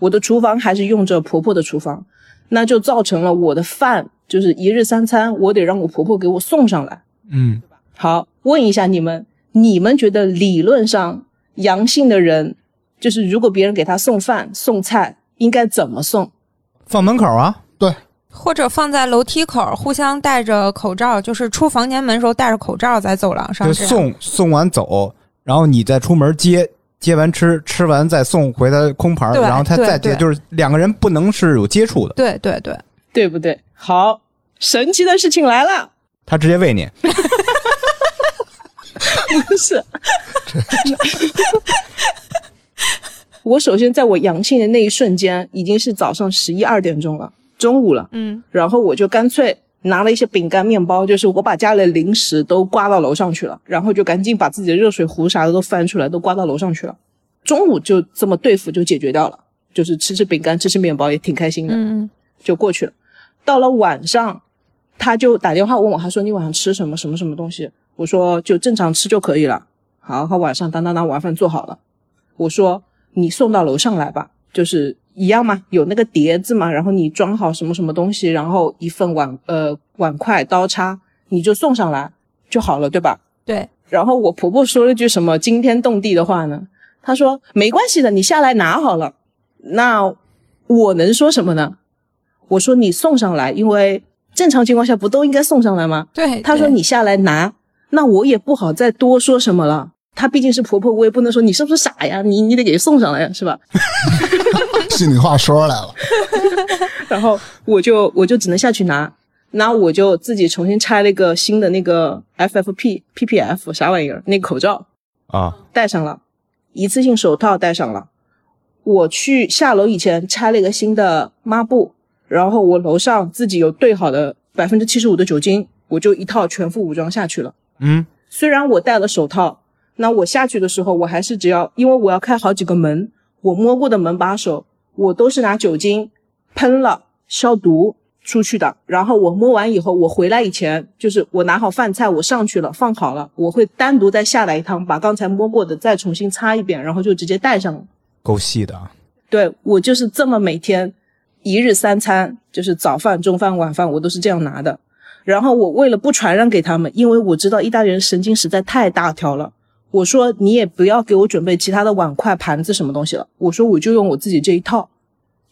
我的厨房还是用着婆婆的厨房，那就造成了我的饭就是一日三餐，我得让我婆婆给我送上来。嗯，好，问一下你们，你们觉得理论上阳性的人，就是如果别人给他送饭送菜，应该怎么送？放门口啊，对，或者放在楼梯口，互相戴着口罩，就是出房间门时候戴着口罩在走廊上就。送送完走，然后你再出门接，接完吃，吃完再送回他空盘儿，然后他再接，对就是两个人不能是有接触的，对对对，对不对？好，神奇的事情来了，他直接喂你。不是。我首先在我阳性的那一瞬间，已经是早上十一二点钟了，中午了。嗯，然后我就干脆拿了一些饼干、面包，就是我把家里的零食都刮到楼上去了，然后就赶紧把自己的热水壶啥的都翻出来，都刮到楼上去了。中午就这么对付就解决掉了，就是吃吃饼干、吃吃面包也挺开心的，嗯就过去了。到了晚上，他就打电话问我，他说你晚上吃什么什么什么东西？我说就正常吃就可以了。好，他晚上当当当晚饭做好了，我说你送到楼上来吧，就是一样嘛，有那个碟子嘛，然后你装好什么什么东西，然后一份碗呃碗筷刀叉，你就送上来就好了，对吧？对，然后我婆婆说了句什么惊天动地的话呢？她说没关系的，你下来拿好了。那我能说什么呢？我说你送上来，因为正常情况下不都应该送上来吗？对，她说你下来拿，那我也不好再多说什么了。她毕竟是婆婆，我也不能说你是不是傻呀？你你得给送上来呀，是吧？心里话说出来了。然后我就我就只能下去拿，那我就自己重新拆了一个新的那个 FFP PPF 啥玩意儿那个口罩，啊，戴上了，一次性手套戴上了。我去下楼以前拆了一个新的抹布，然后我楼上自己有兑好的百分之七十五的酒精，我就一套全副武装下去了。嗯，虽然我戴了手套，那我下去的时候，我还是只要，因为我要开好几个门，我摸过的门把手，我都是拿酒精喷了消毒出去的。然后我摸完以后，我回来以前，就是我拿好饭菜，我上去了，放好了，我会单独再下来一趟，把刚才摸过的再重新擦一遍，然后就直接戴上了。够细的啊。对我就是这么每天一日三餐，就是早饭、中饭、晚饭，我都是这样拿的。然后我为了不传染给他们，因为我知道意大利人神经实在太大条了，我说你也不要给我准备其他的碗筷、盘子什么东西了，我说我就用我自己这一套。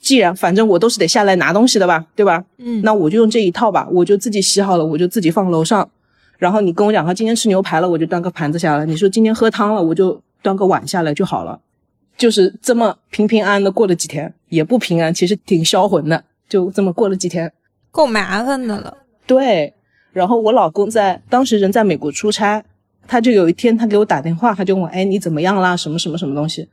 既然反正我都是得下来拿东西的吧，对吧？嗯，那我就用这一套吧，我就自己洗好了，我就自己放楼上。然后你跟我讲，他今天吃牛排了，我就端个盘子下来；你说今天喝汤了，我就端个碗下来就好了。就是这么平平安安的过了几天，也不平安，其实挺销魂的，就这么过了几天。够麻烦的了。对，然后我老公在当时人在美国出差，他就有一天他给我打电话，他就问我，哎，你怎么样啦？什么什么什么东西？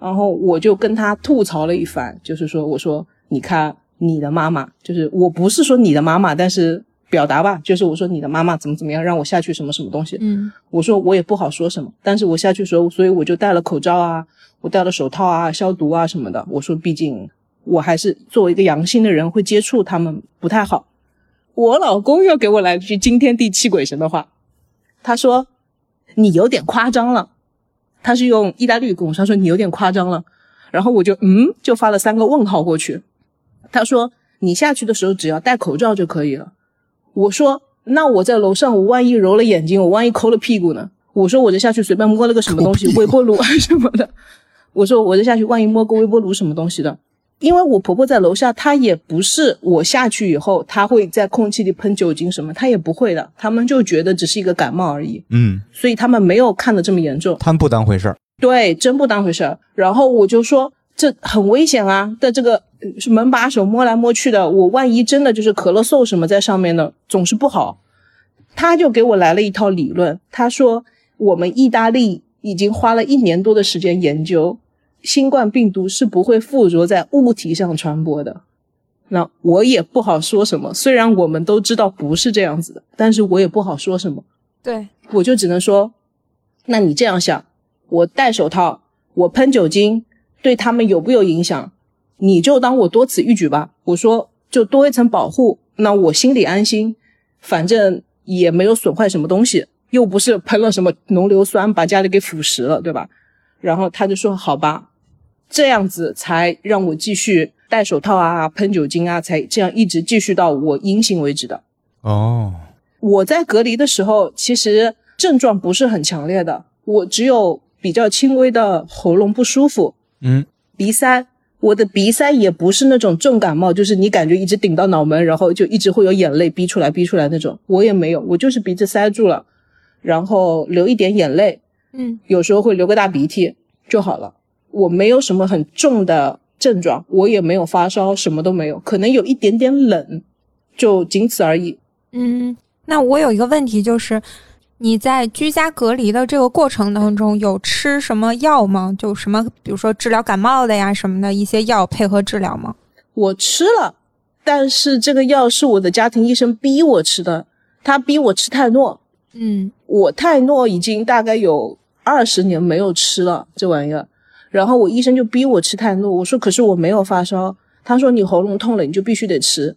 然后我就跟他吐槽了一番，就是说，我说，你看你的妈妈，就是我不是说你的妈妈，但是表达吧，就是我说你的妈妈怎么怎么样，让我下去什么什么东西。嗯我说我也不好说什么，但是我下去的时候，所以我就戴了口罩啊，我戴了手套啊，消毒啊什么的。我说，毕竟我还是作为一个阳性的人，会接触他们不太好。我老公又给我来了句惊天地泣鬼神的话，他说你有点夸张了。他是用意大利语跟我说，他说你有点夸张了。然后我就嗯，就发了三个问号过去。他说你下去的时候只要戴口罩就可以了。我说那我在楼上，我万一揉了眼睛，我万一抠了屁股呢？我说我就下去随便摸了个什么东西，微波炉啊什么的。我说我就下去万一摸个微波炉什么东西的，因为我婆婆在楼下，她也不是我下去以后，她会在空气里喷酒精什么，她也不会的。他们就觉得只是一个感冒而已，嗯，所以他们没有看得这么严重。他们不当回事儿。对，真不当回事儿。然后我就说这很危险啊，在这个呃是门把手摸来摸去的，我万一真的就是咳了嗽什么在上面呢，总是不好。他就给我来了一套理论，他说我们意大利已经花了一年多的时间研究，新冠病毒是不会附着在物体上传播的。那我也不好说什么，虽然我们都知道不是这样子的，但是我也不好说什么。对，我就只能说，那你这样想，我戴手套，我喷酒精，对他们有不有影响？你就当我多此一举吧。我说就多一层保护，那我心里安心，反正也没有损坏什么东西，又不是喷了什么浓硫酸把家里给腐蚀了，对吧？然后他就说好吧，这样子才让我继续戴手套啊，喷酒精啊，才这样一直继续到我阴性为止的。哦，我在隔离的时候，其实症状不是很强烈的，我只有比较轻微的喉咙不舒服、嗯，鼻塞。我的鼻塞也不是那种重感冒，就是你感觉一直顶到脑门，然后就一直会有眼泪逼出来、逼出来那种，我也没有，我就是鼻子塞住了，然后流一点眼泪，嗯有时候会流个大鼻涕就好了。我没有什么很重的症状，我也没有发烧，什么都没有，可能有一点点冷，就仅此而已。嗯。那我有一个问题，就是你在居家隔离的这个过程当中，有吃什么药吗？就什么，比如说治疗感冒的呀什么的一些药配合治疗吗？我吃了，但是这个药是我的家庭医生逼我吃的，他逼我吃泰诺。嗯我泰诺已经大概有二十年没有吃了这玩意儿，然后我医生就逼我吃泰诺，我说可是我没有发烧，他说你喉咙痛了你就必须得吃，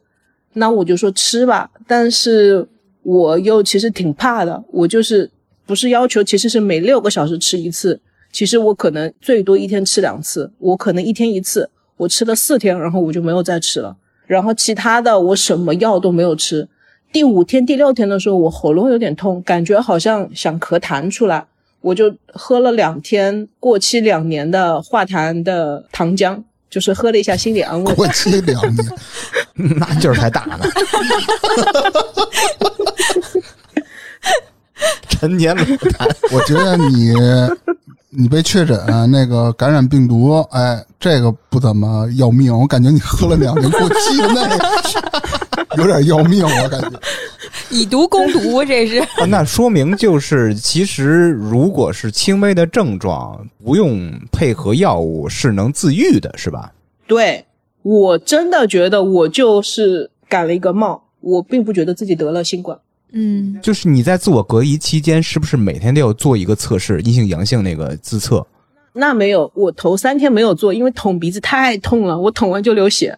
那我就说吃吧，但是我又其实挺怕的，我就是不是要求其实是每六个小时吃一次，其实我可能最多一天吃两次，我可能一天一次，我吃了四天，然后我就没有再吃了，然后其他的我什么药都没有吃。第五天、第六天的时候，我喉咙有点痛，感觉好像想咳痰出来，我就喝了两天过期两年的化痰的糖浆，就是喝了一下，心理安慰。过期两年，那劲儿才大呢。陈年老痰，我觉得你你被确诊那个感染病毒，哎，这个不怎么要命。我感觉你喝了两年过期的那个，有点要命，我感觉。以毒攻毒，这是。啊那说明就是，其实如果是轻微的症状，不用配合药物是能自愈的，是吧？对我真的觉得我就是感了一个冒，我并不觉得自己得了新冠。嗯就是你在自我隔离期间，是不是每天都要做一个测试，阴性阳性那个自测？那没有，我头三天没有做，因为捅鼻子太痛了，我捅完就流血，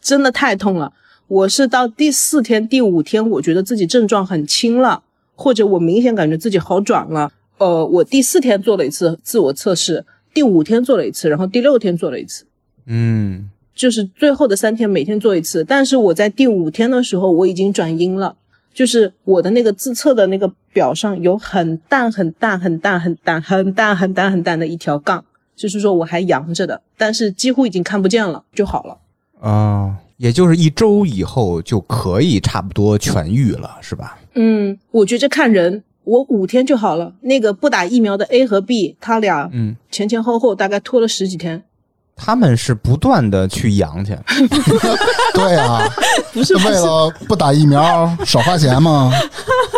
真的太痛了。我是到第四天、第五天，我觉得自己症状很轻了，或者我明显感觉自己好转了。呃，我第四天做了一次自我测试，第五天做了一次，然后第六天做了一次，嗯，就是最后的三天每天做一次。但是我在第五天的时候，我已经转阴了，就是我的那个自测的那个表上有很淡、很淡、很淡、很淡、很淡、很淡、很淡的一条杠，就是说我还阳着的，但是几乎已经看不见了，就好了。啊，也就是一周以后就可以差不多痊愈了，是吧？嗯，我觉着看人，我五天就好了。那个不打疫苗的 A 和 B，他俩嗯，前前后后大概拖了十几天。他们是不断的去阳去，对啊，不是不是，为了不打疫苗少花钱吗？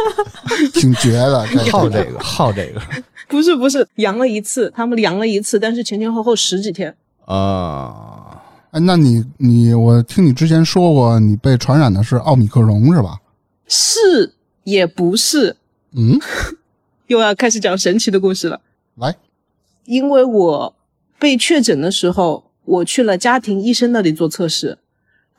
挺绝的，这好这个，好这个不是不是，阳了一次，他们阳了一次，但是前前后后十几天。啊。哎，那你你我听你之前说过，你被传染的是奥密克戎是吧？是也不是，嗯，又要开始讲神奇的故事了。来，因为我被确诊的时候，我去了家庭医生那里做测试，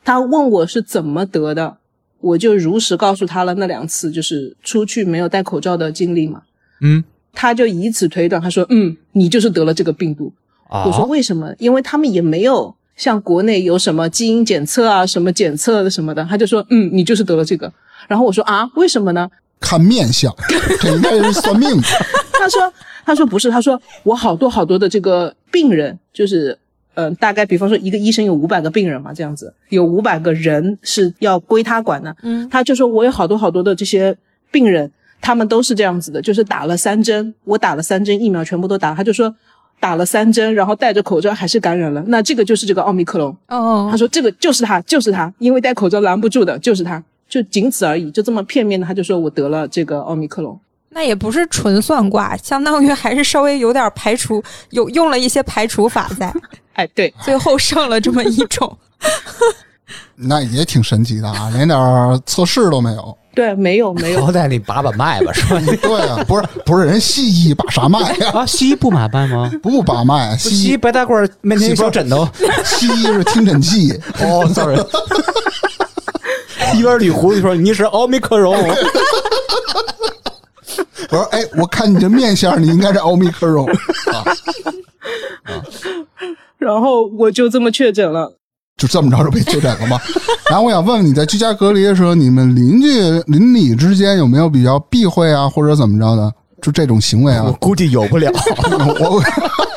他问我是怎么得的，我就如实告诉他了那两次就是出去没有戴口罩的经历嘛。嗯他就以此推断，他说：“嗯，你就是得了这个病毒。”啊我说：“为什么？因为他们也没有像国内有什么基因检测啊、什么检测的什么的。”他就说：“嗯，你就是得了这个。”然后我说：“啊，为什么呢？”看面相，这应该是算命的。他说：“他说不是，他说我好多好多的这个病人，就是呃，大概比方说一个医生有五百个病人嘛，这样子有五百个人是要归他管的。嗯他就说我有好多好多的这些病人，他们都是这样子的，就是打了三针，我打了三针疫苗全部都打了，他就说打了三针，然后戴着口罩还是感染了，那这个就是这个奥密克戎。哦他，说这个就是他，就是他，因为戴口罩拦不住的，就是他，就仅此而已，就这么片面的，他就说我得了这个奥密克戎。那也不是纯算卦，相当于还是稍微有点排除，有用了一些排除法在，哎，对，最后剩了这么一种。那也挺神奇的啊，连点测试都没有。对，没有没有，好歹你把把脉吧，是吧？对啊，不是不是，人西医把啥脉呀？啊，西医不把脉吗？不把脉，西西医医白大褂面前一小枕头，西医是听诊器。哦，sorry，一边捋胡子说你是奥密克戎，我说，哎，我看你这面相，你应该是奥密克戎啊，然后我就这么确诊了。就这么着就被确诊了吗？然后我想问问你在居家隔离的时候，你们邻居邻里之间有没有比较避讳啊，或者怎么着的？就这种行为啊我啊，估计有不了。我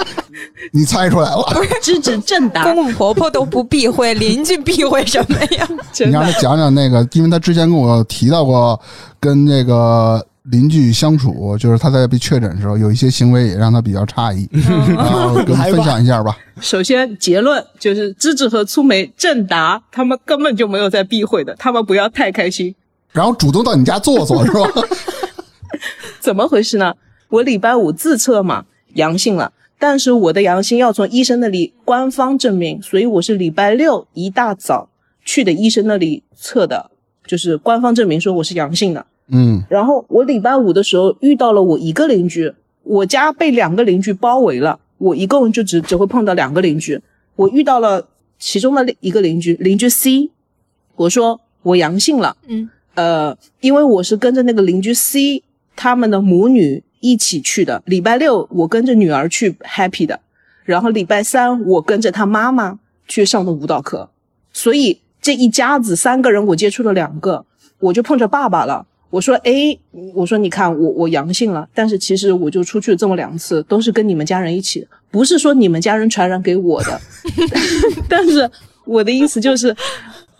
你猜出来了，知止正达公，公婆婆都不避讳，邻居避讳什么呀？你让他讲讲那个，因为他之前跟我提到过跟那个邻居相处，就是他在被确诊的时候有一些行为也让他比较诧异，然后跟我们分享一下吧。首先结论就是芝芝和粗梅、正达他们根本就没有在避讳的，他们不要太开心。然后主动到你家坐坐是吧？怎么回事呢？我礼拜五自测嘛，阳性了，但是我的阳性要从医生那里官方证明，所以我是礼拜六一大早去的医生那里测的，就是官方证明说我是阳性的。嗯，然后我礼拜五的时候遇到了我一个邻居，我家被两个邻居包围了，我一共就只只会碰到两个邻居，我遇到了其中的一个邻居，邻居 C，我说我阳性了，嗯，呃，因为我是跟着那个邻居 C 他们的母女一起去的，礼拜六我跟着女儿去 happy 的，然后礼拜三我跟着他妈妈去上的舞蹈课，所以这一家子三个人我接触了两个，我就碰着爸爸了。我说，诶，我说你看我我阳性了，但是其实我就出去这么两次，都是跟你们家人一起，不是说你们家人传染给我的，但是我的意思就是，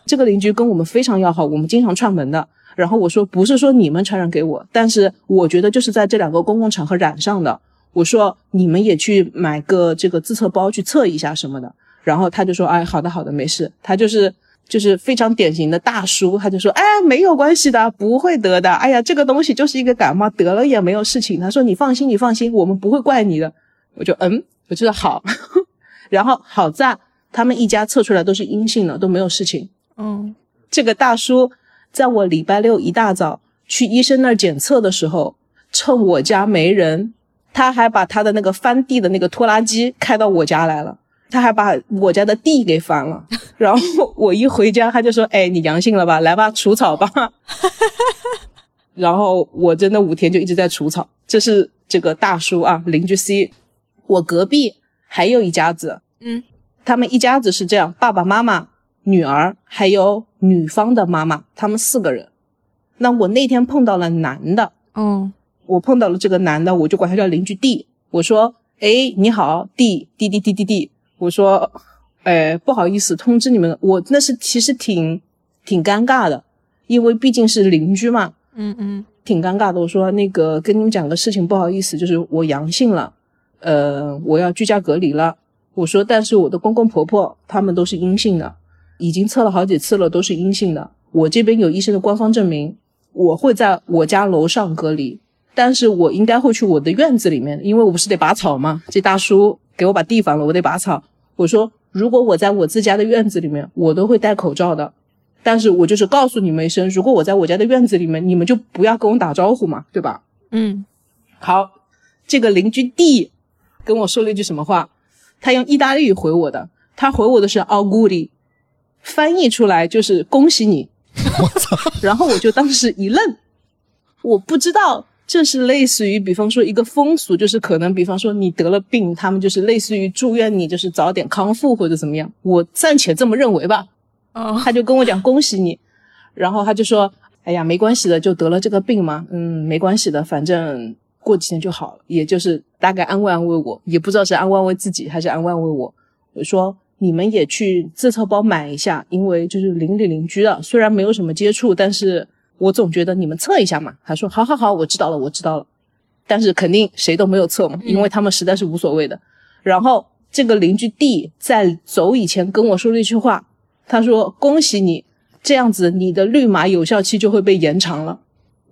这个邻居跟我们非常要好，我们经常串门的。然后我说，不是说你们传染给我，但是我觉得就是在这两个公共场合染上的。我说你们也去买个这个自测包去测一下什么的。然后他就说，哎，好的好的，没事。他就是就是非常典型的大叔，他就说，哎，没有关系的，不会得的。哎呀，这个东西就是一个感冒，得了也没有事情。他说你放心，你放心，我们不会怪你的。我就嗯，我觉得好。然后好在他们一家测出来都是阴性的，都没有事情。嗯，这个大叔在我礼拜六一大早去医生那儿检测的时候，趁我家没人，他还把他的那个翻地的那个拖拉机开到我家来了，他还把我家的地给翻了。然后我一回家，他就说：“哎，你阳性了吧？来吧，除草吧。”然后我真的五天就一直在除草。这是这个大叔啊，邻居 C。我隔壁还有一家子，嗯，他们一家子是这样：爸爸妈妈、女儿，还有女方的妈妈，他们四个人。那我那天碰到了男的，嗯，我碰到了这个男的，我就管他叫邻居 D。我说：“哎，你好，D D D D D D。”我说：“哎，不好意思，通知你们，我那是其实挺挺尴尬的，因为毕竟是邻居嘛，嗯嗯挺尴尬的。我说那个跟你们讲个事情，不好意思，就是我阳性了，呃，我要居家隔离了。我说，但是我的公公婆婆他们都是阴性的，已经测了好几次了，都是阴性的。我这边有医生的官方证明，我会在我家楼上隔离，但是我应该会去我的院子里面，因为我不是得拔草吗？这大叔给我把地翻了，我得拔草。我说，如果我在我自家的院子里面，我都会戴口罩的。但是我就是告诉你们一声，如果我在我家的院子里面，你们就不要跟我打招呼嘛，对吧？嗯好，这个邻居 D 跟我说了一句什么话？他用意大利语回我的，他回我的是 “auguri”，翻译出来就是恭喜你。我操！然后我就当时一愣，我不知道这是类似于，比方说一个风俗，就是可能比方说你得了病，他们就是类似于祝愿你就是早点康复或者怎么样，我暂且这么认为吧。哦，他就跟我讲恭喜你，然后他就说，哎呀，没关系的，就得了这个病嘛，嗯，没关系的，反正过几天就好了，也就是大概安慰安慰我，也不知道是安慰安慰自己还是安慰安慰我。我说你们也去自测包买一下，因为就是邻里邻居的，虽然没有什么接触，但是我总觉得你们测一下嘛。他说好好好，我知道了，我知道了。但是肯定谁都没有测嘛，因为他们实在是无所谓的。然后这个邻居 D 在走以前跟我说了一句话，他说：“恭喜你，这样子你的绿码有效期就会被延长了。”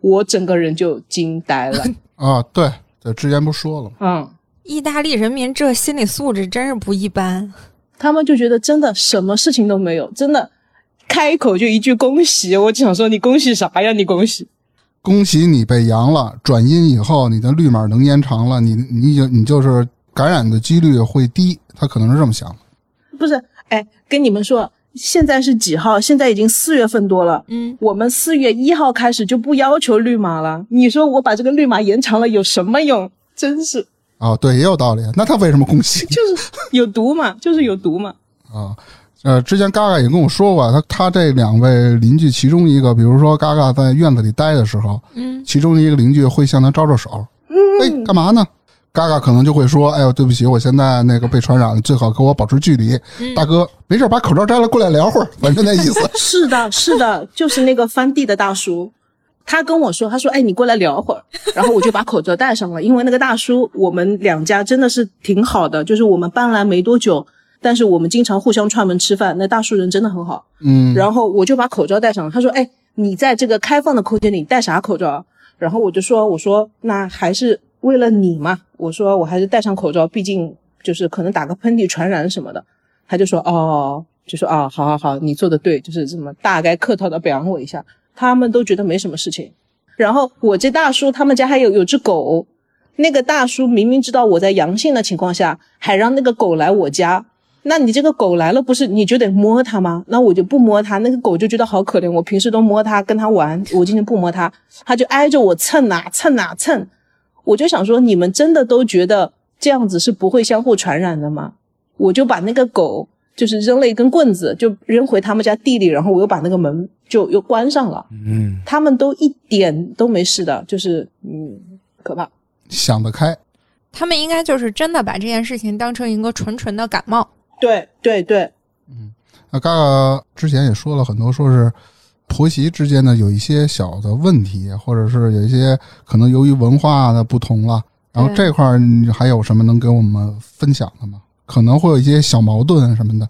我整个人就惊呆了。啊，对对，之前不说了吗？嗯，意大利人民这心理素质真是不一般。他们就觉得真的什么事情都没有，真的开口就一句恭喜，我就想说你恭喜啥呀？你恭喜。恭喜你被阳了，转阴以后你的绿码能延长了，你你就你就是感染的几率会低，他可能是这么想的。不是，哎，跟你们说，现在是几号？现在已经四月份多了。嗯，我们四月一号开始就不要求绿码了。你说我把这个绿码延长了有什么用？真是哦，对，也有道理。那他为什么恭喜？就是有毒嘛，就是有毒嘛。啊，呃，之前嘎嘎也跟我说过，他他这两位邻居其中一个，比如说嘎嘎在院子里待的时候，嗯，其中一个邻居会向他招招手，嗯，哎，干嘛呢？嘎嘎可能就会说，哎呦，对不起，我现在那个被传染了，最好跟我保持距离。大哥，没事，把口罩摘了，过来聊会儿，反正那意思。是的，是的，就是那个翻地的大叔，他跟我说，他说，哎，你过来聊会儿，然后我就把口罩戴上了，因为那个大叔，我们两家真的是挺好的，就是我们搬来没多久。但是我们经常互相串门吃饭，那大叔人真的很好。嗯，然后我就把口罩戴上了。他说：“哎，你在这个开放的空间里戴啥口罩啊？”然后我就说：“我说那还是为了你嘛。我说我还是戴上口罩，毕竟就是可能打个喷嚏传染什么的。”他就说：“哦，就说啊，好好好，你做的对，就是这么大概客套的表扬我一下。他们都觉得没什么事情。然后我这大叔他们家还有有只狗，那个大叔明明知道我在阳性的情况下，还让那个狗来我家。”那你这个狗来了，不是你就得摸它吗？那我就不摸它，那个狗就觉得好可怜。我平时都摸它，跟它玩，我今天不摸它，它就挨着我蹭啊蹭啊蹭。我就想说，你们真的都觉得这样子是不会相互传染的吗？我就把那个狗就是扔了一根棍子，就扔回他们家地里，然后我又把那个门就又关上了。嗯，他们都一点都没事的，就是嗯，可怕。想得开。他们应该就是真的把这件事情当成一个纯纯的感冒。对对对，嗯那嘎嘎之前也说了很多，说是婆媳之间呢有一些小的问题，或者是有一些可能由于文化的不同了。然后这块儿你还有什么能给我们分享的吗？可能会有一些小矛盾什么的。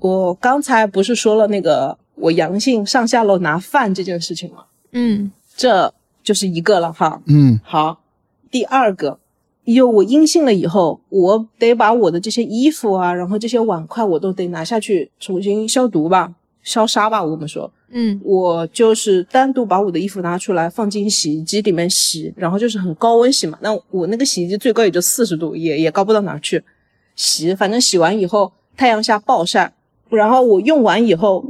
我刚才不是说了那个我阳性上下楼拿饭这件事情吗？嗯这就是一个了哈。嗯好，第二个，有我阴性了以后，我得把我的这些衣服啊，然后这些碗筷我都得拿下去重新消毒吧，消杀吧。我们说，嗯我就是单独把我的衣服拿出来放进洗衣机里面洗，然后就是很高温洗嘛。那我那个洗衣机最高也就四十度，也也高不到哪儿去。洗，反正洗完以后太阳下暴晒，然后我用完以后，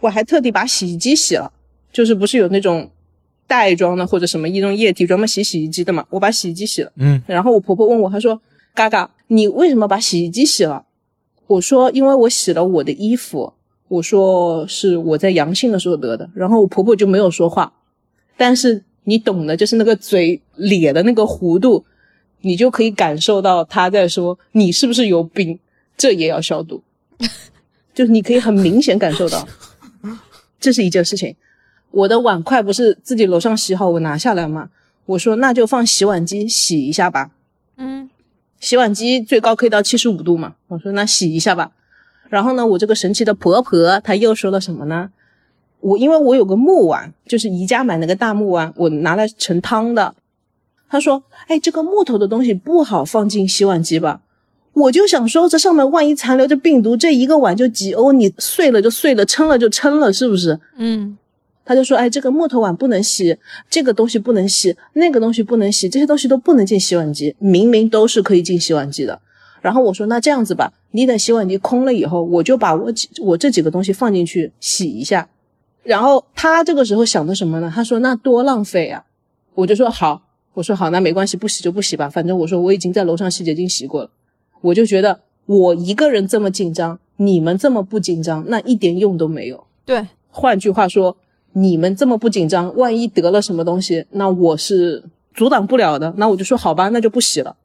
我还特地把洗衣机洗了，就是不是有那种袋装的或者什么一种液体专门洗洗衣机的嘛？我把洗衣机洗了。嗯，然后我婆婆问我，她说：“嘎嘎，你为什么把洗衣机洗了？”我说：“因为我洗了我的衣服。”我说：“是我在阳性的时候得的。”然后我婆婆就没有说话，但是你懂的，就是那个嘴咧的那个弧度，你就可以感受到她在说：“你是不是有病？这也要消毒。”就是你可以很明显感受到，这是一件事情。我的碗筷不是自己楼上洗好，我拿下来吗？我说那就放洗碗机洗一下吧。嗯洗碗机最高可以到七十五度嘛。我说那洗一下吧。然后呢，我这个神奇的婆婆她又说了什么呢？我因为我有个木碗，就是宜家买那个大木碗，我拿来盛汤的。她说：“哎，这个木头的东西不好放进洗碗机吧？”我就想说，这上面万一残留着病毒，这一个碗就几欧，你碎了就碎了，撑了就撑了，是不是？嗯他就说：“哎，这个木头碗不能洗，这个东西不能洗，那个东西不能洗，这些东西都不能进洗碗机。明明都是可以进洗碗机的。”然后我说：“那这样子吧，你等洗碗机空了以后，我就把我几我这几个东西放进去洗一下。”然后他这个时候想的什么呢？他说：“那多浪费啊！”我就说：“好。”我说：“好，那没关系，不洗就不洗吧。反正我说我已经在楼上洗洁精洗过了。我就觉得我一个人这么紧张，你们这么不紧张，那一点用都没有。”对，换句话说，你们这么不紧张，万一得了什么东西，那我是阻挡不了的。那我就说好吧，那就不洗了。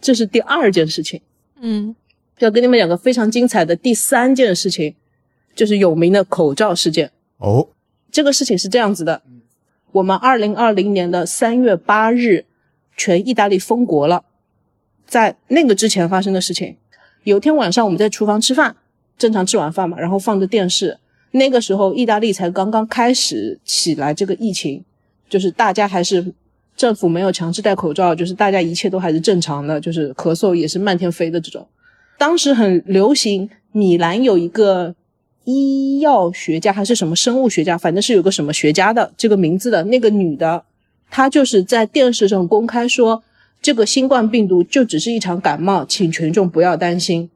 这是第二件事情。嗯要跟你们讲个非常精彩的第三件事情，就是有名的口罩事件。哦，这个事情是这样子的，我们二零二零年的三月八日，全意大利封国了。在那个之前发生的事情，有一天晚上我们在厨房吃饭，正常吃完饭嘛，然后放着电视。那个时候意大利才刚刚开始起来这个疫情，就是大家还是政府没有强制戴口罩，就是大家一切都还是正常的，就是咳嗽也是漫天飞的这种。当时很流行，米兰有一个医药学家还是什么生物学家，反正是有个什么学家的这个名字的那个女的，她就是在电视上公开说，这个新冠病毒就只是一场感冒，请群众不要担心。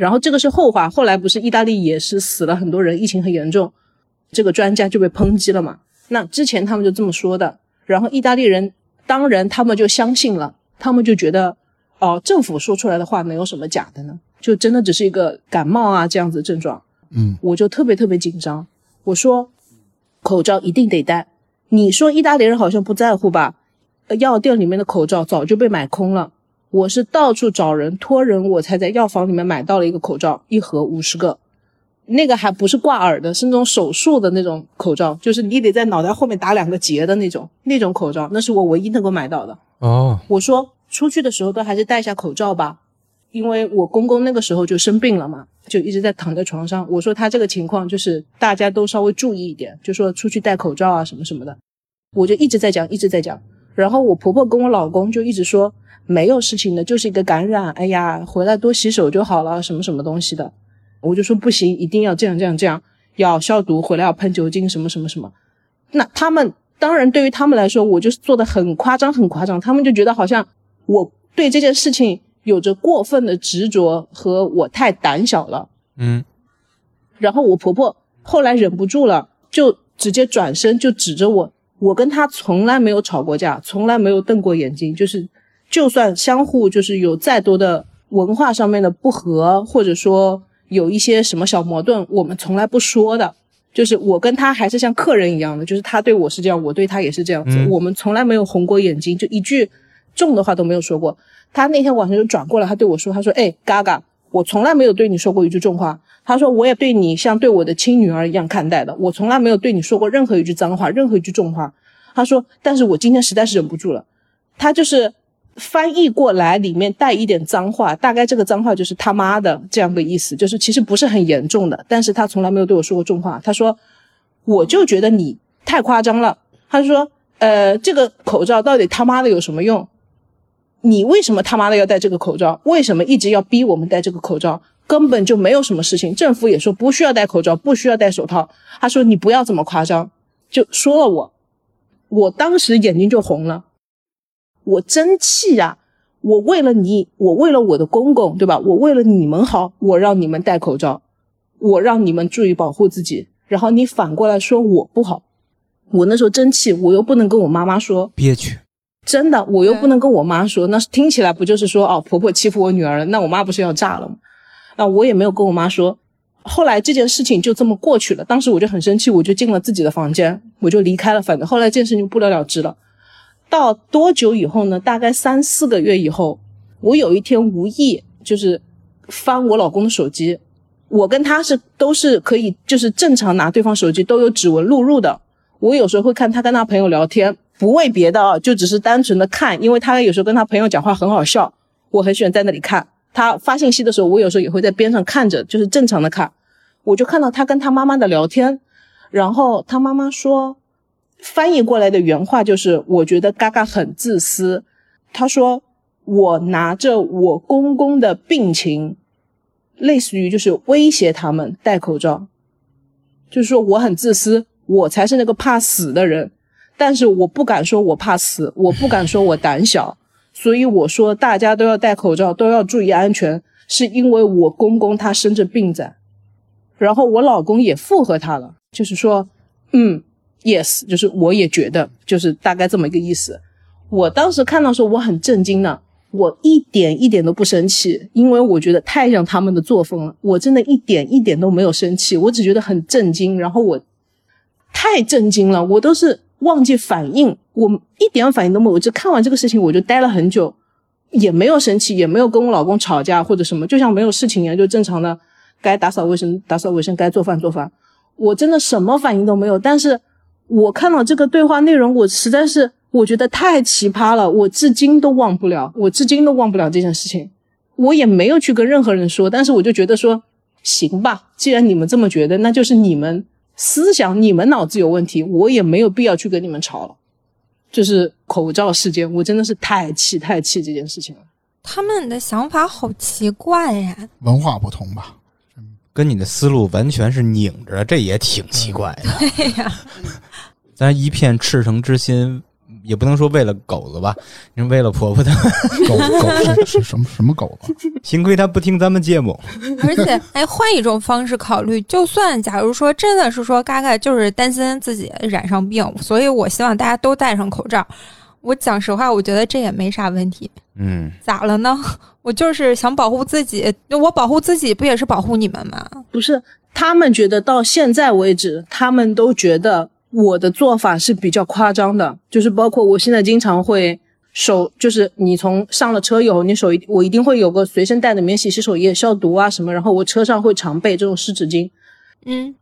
然后这个是后话，后来不是意大利也是死了很多人，疫情很严重，这个专家就被抨击了嘛。那之前他们就这么说的，然后意大利人当然他们就相信了，他们就觉得哦，政府说出来的话能有什么假的呢？就真的只是一个感冒啊这样子症状。嗯，我就特别特别紧张，我说口罩一定得戴。你说意大利人好像不在乎吧？呃药店里面的口罩早就被买空了。我是到处找人托人，我才在药房里面买到了一个口罩，一盒五十个，那个还不是挂耳的，是那种手术的那种口罩，就是你得在脑袋后面打两个结的那种那种口罩，那是我唯一能够买到的。哦，我说出去的时候都还是戴一下口罩吧，因为我公公那个时候就生病了嘛，就一直在躺在床上。我说他这个情况就是大家都稍微注意一点，就说出去戴口罩啊什么什么的，我就一直在讲，一直在讲。然后我婆婆跟我老公就一直说没有事情的，就是一个感染，哎呀，回来多洗手就好了，什么什么东西的。我就说不行，一定要这样这样这样，要消毒，回来要喷酒精，什么什么什么。那他们当然对于他们来说，我就是做的很夸张，很夸张。他们就觉得好像我对这件事情有着过分的执着，和我太胆小了。嗯，然后我婆婆后来忍不住了，就直接转身就指着我。我跟她从来没有吵过架，从来没有瞪过眼睛，就是就算相互就是有再多的文化上面的不和，或者说有一些什么小矛盾，我们从来不说的。就是我跟他还是像客人一样的，就是他对我是这样，我对他也是这样子，嗯我们从来没有红过眼睛，就一句重的话都没有说过。他那天晚上就转过来，他对我说：“他说，哎，嘎嘎，我从来没有对你说过一句重话。他说，我也对你像对我的亲女儿一样看待的，我从来没有对你说过任何一句脏话，任何一句重话。他说，但是我今天实在是忍不住了。他就是翻译过来，里面带一点脏话，大概这个脏话就是他妈的这样的意思，就是其实不是很严重的，但是他从来没有对我说过重话。他说，我就觉得你太夸张了。他说，呃，这个口罩到底他妈的有什么用？你为什么他妈的要戴这个口罩？为什么一直要逼我们戴这个口罩？根本就没有什么事情，政府也说不需要戴口罩，不需要戴手套。他说你不要这么夸张，就说了我，我当时眼睛就红了，我真气呀、我为了你，我为了我的公公，对吧？我为了你们好，我让你们戴口罩，我让你们注意保护自己，然后你反过来说我不好，我那时候真气，我又不能跟我妈妈说，憋屈。真的，我又不能跟我妈说，那听起来不就是说哦，婆婆欺负我女儿了，那我妈不是要炸了吗？那我也没有跟我妈说。后来这件事情就这么过去了，当时我就很生气，我就进了自己的房间，我就离开了。反正后来这件事情就不了了之了。到多久以后呢？大概三四个月以后，我有一天无意就是翻我老公的手机，我跟他是都是可以就是正常拿对方手机都有指纹录入的。我有时候会看他跟他朋友聊天，不为别的啊，就只是单纯的看，因为他有时候跟他朋友讲话很好笑，我很喜欢在那里看。他发信息的时候，我有时候也会在边上看着，就是正常的看。我就看到他跟他妈妈的聊天，然后他妈妈说，翻译过来的原话就是：“我觉得嘎嘎很自私。”他说：“我拿着我公公的病情，类似于就是威胁他们戴口罩，就是说我很自私，我才是那个怕死的人。但是我不敢说我怕死，我不敢说我胆小，所以我说大家都要戴口罩，都要注意安全，是因为我公公他生着病在。然后我老公也附和他了，就是说，嗯，yes，就是我也觉得，就是大概这么一个意思。我当时看到时候我很震惊的，我一点一点都不生气，因为我觉得太像他们的作风了。我真的一点一点都没有生气，我只觉得很震惊。然后我太震惊了，我都是忘记反应，我一点反应都没有。我就看完这个事情，我就待了很久，也没有生气，也没有跟我老公吵架或者什么，就像没有事情一样，就正常的该打扫卫生打扫卫生，该做饭做饭。我真的什么反应都没有，但是我看到这个对话内容，我实在是我觉得太奇葩了，我至今都忘不了，我至今都忘不了这件事情。我也没有去跟任何人说，但是我就觉得说，行吧，既然你们这么觉得，那就是你们思想、你们脑子有问题，我也没有必要去跟你们吵了。就是口罩事件，我真的是太气太气这件事情了。他们的想法好奇怪呀！文化不同吧？跟你的思路完全是拧着，这也挺奇怪的。对呀，咱一片赤诚之心，也不能说为了狗子吧，你为了婆婆的。狗狗是是什么什么狗子？幸亏他不听咱们节目。而且，哎，换一种方式考虑，就算假如说真的是说嘎嘎就是担心自己染上病，所以我希望大家都戴上口罩。我讲实话，我觉得这也没啥问题。嗯，咋了呢？我就是想保护自己，我保护自己不也是保护你们吗？不是，他们觉得到现在为止，他们都觉得我的做法是比较夸张的，就是包括我现在经常会手，就是你从上了车以后，你手一我一定会有个随身带的免洗洗手液消毒啊什么，然后我车上会常备这种湿纸巾。嗯，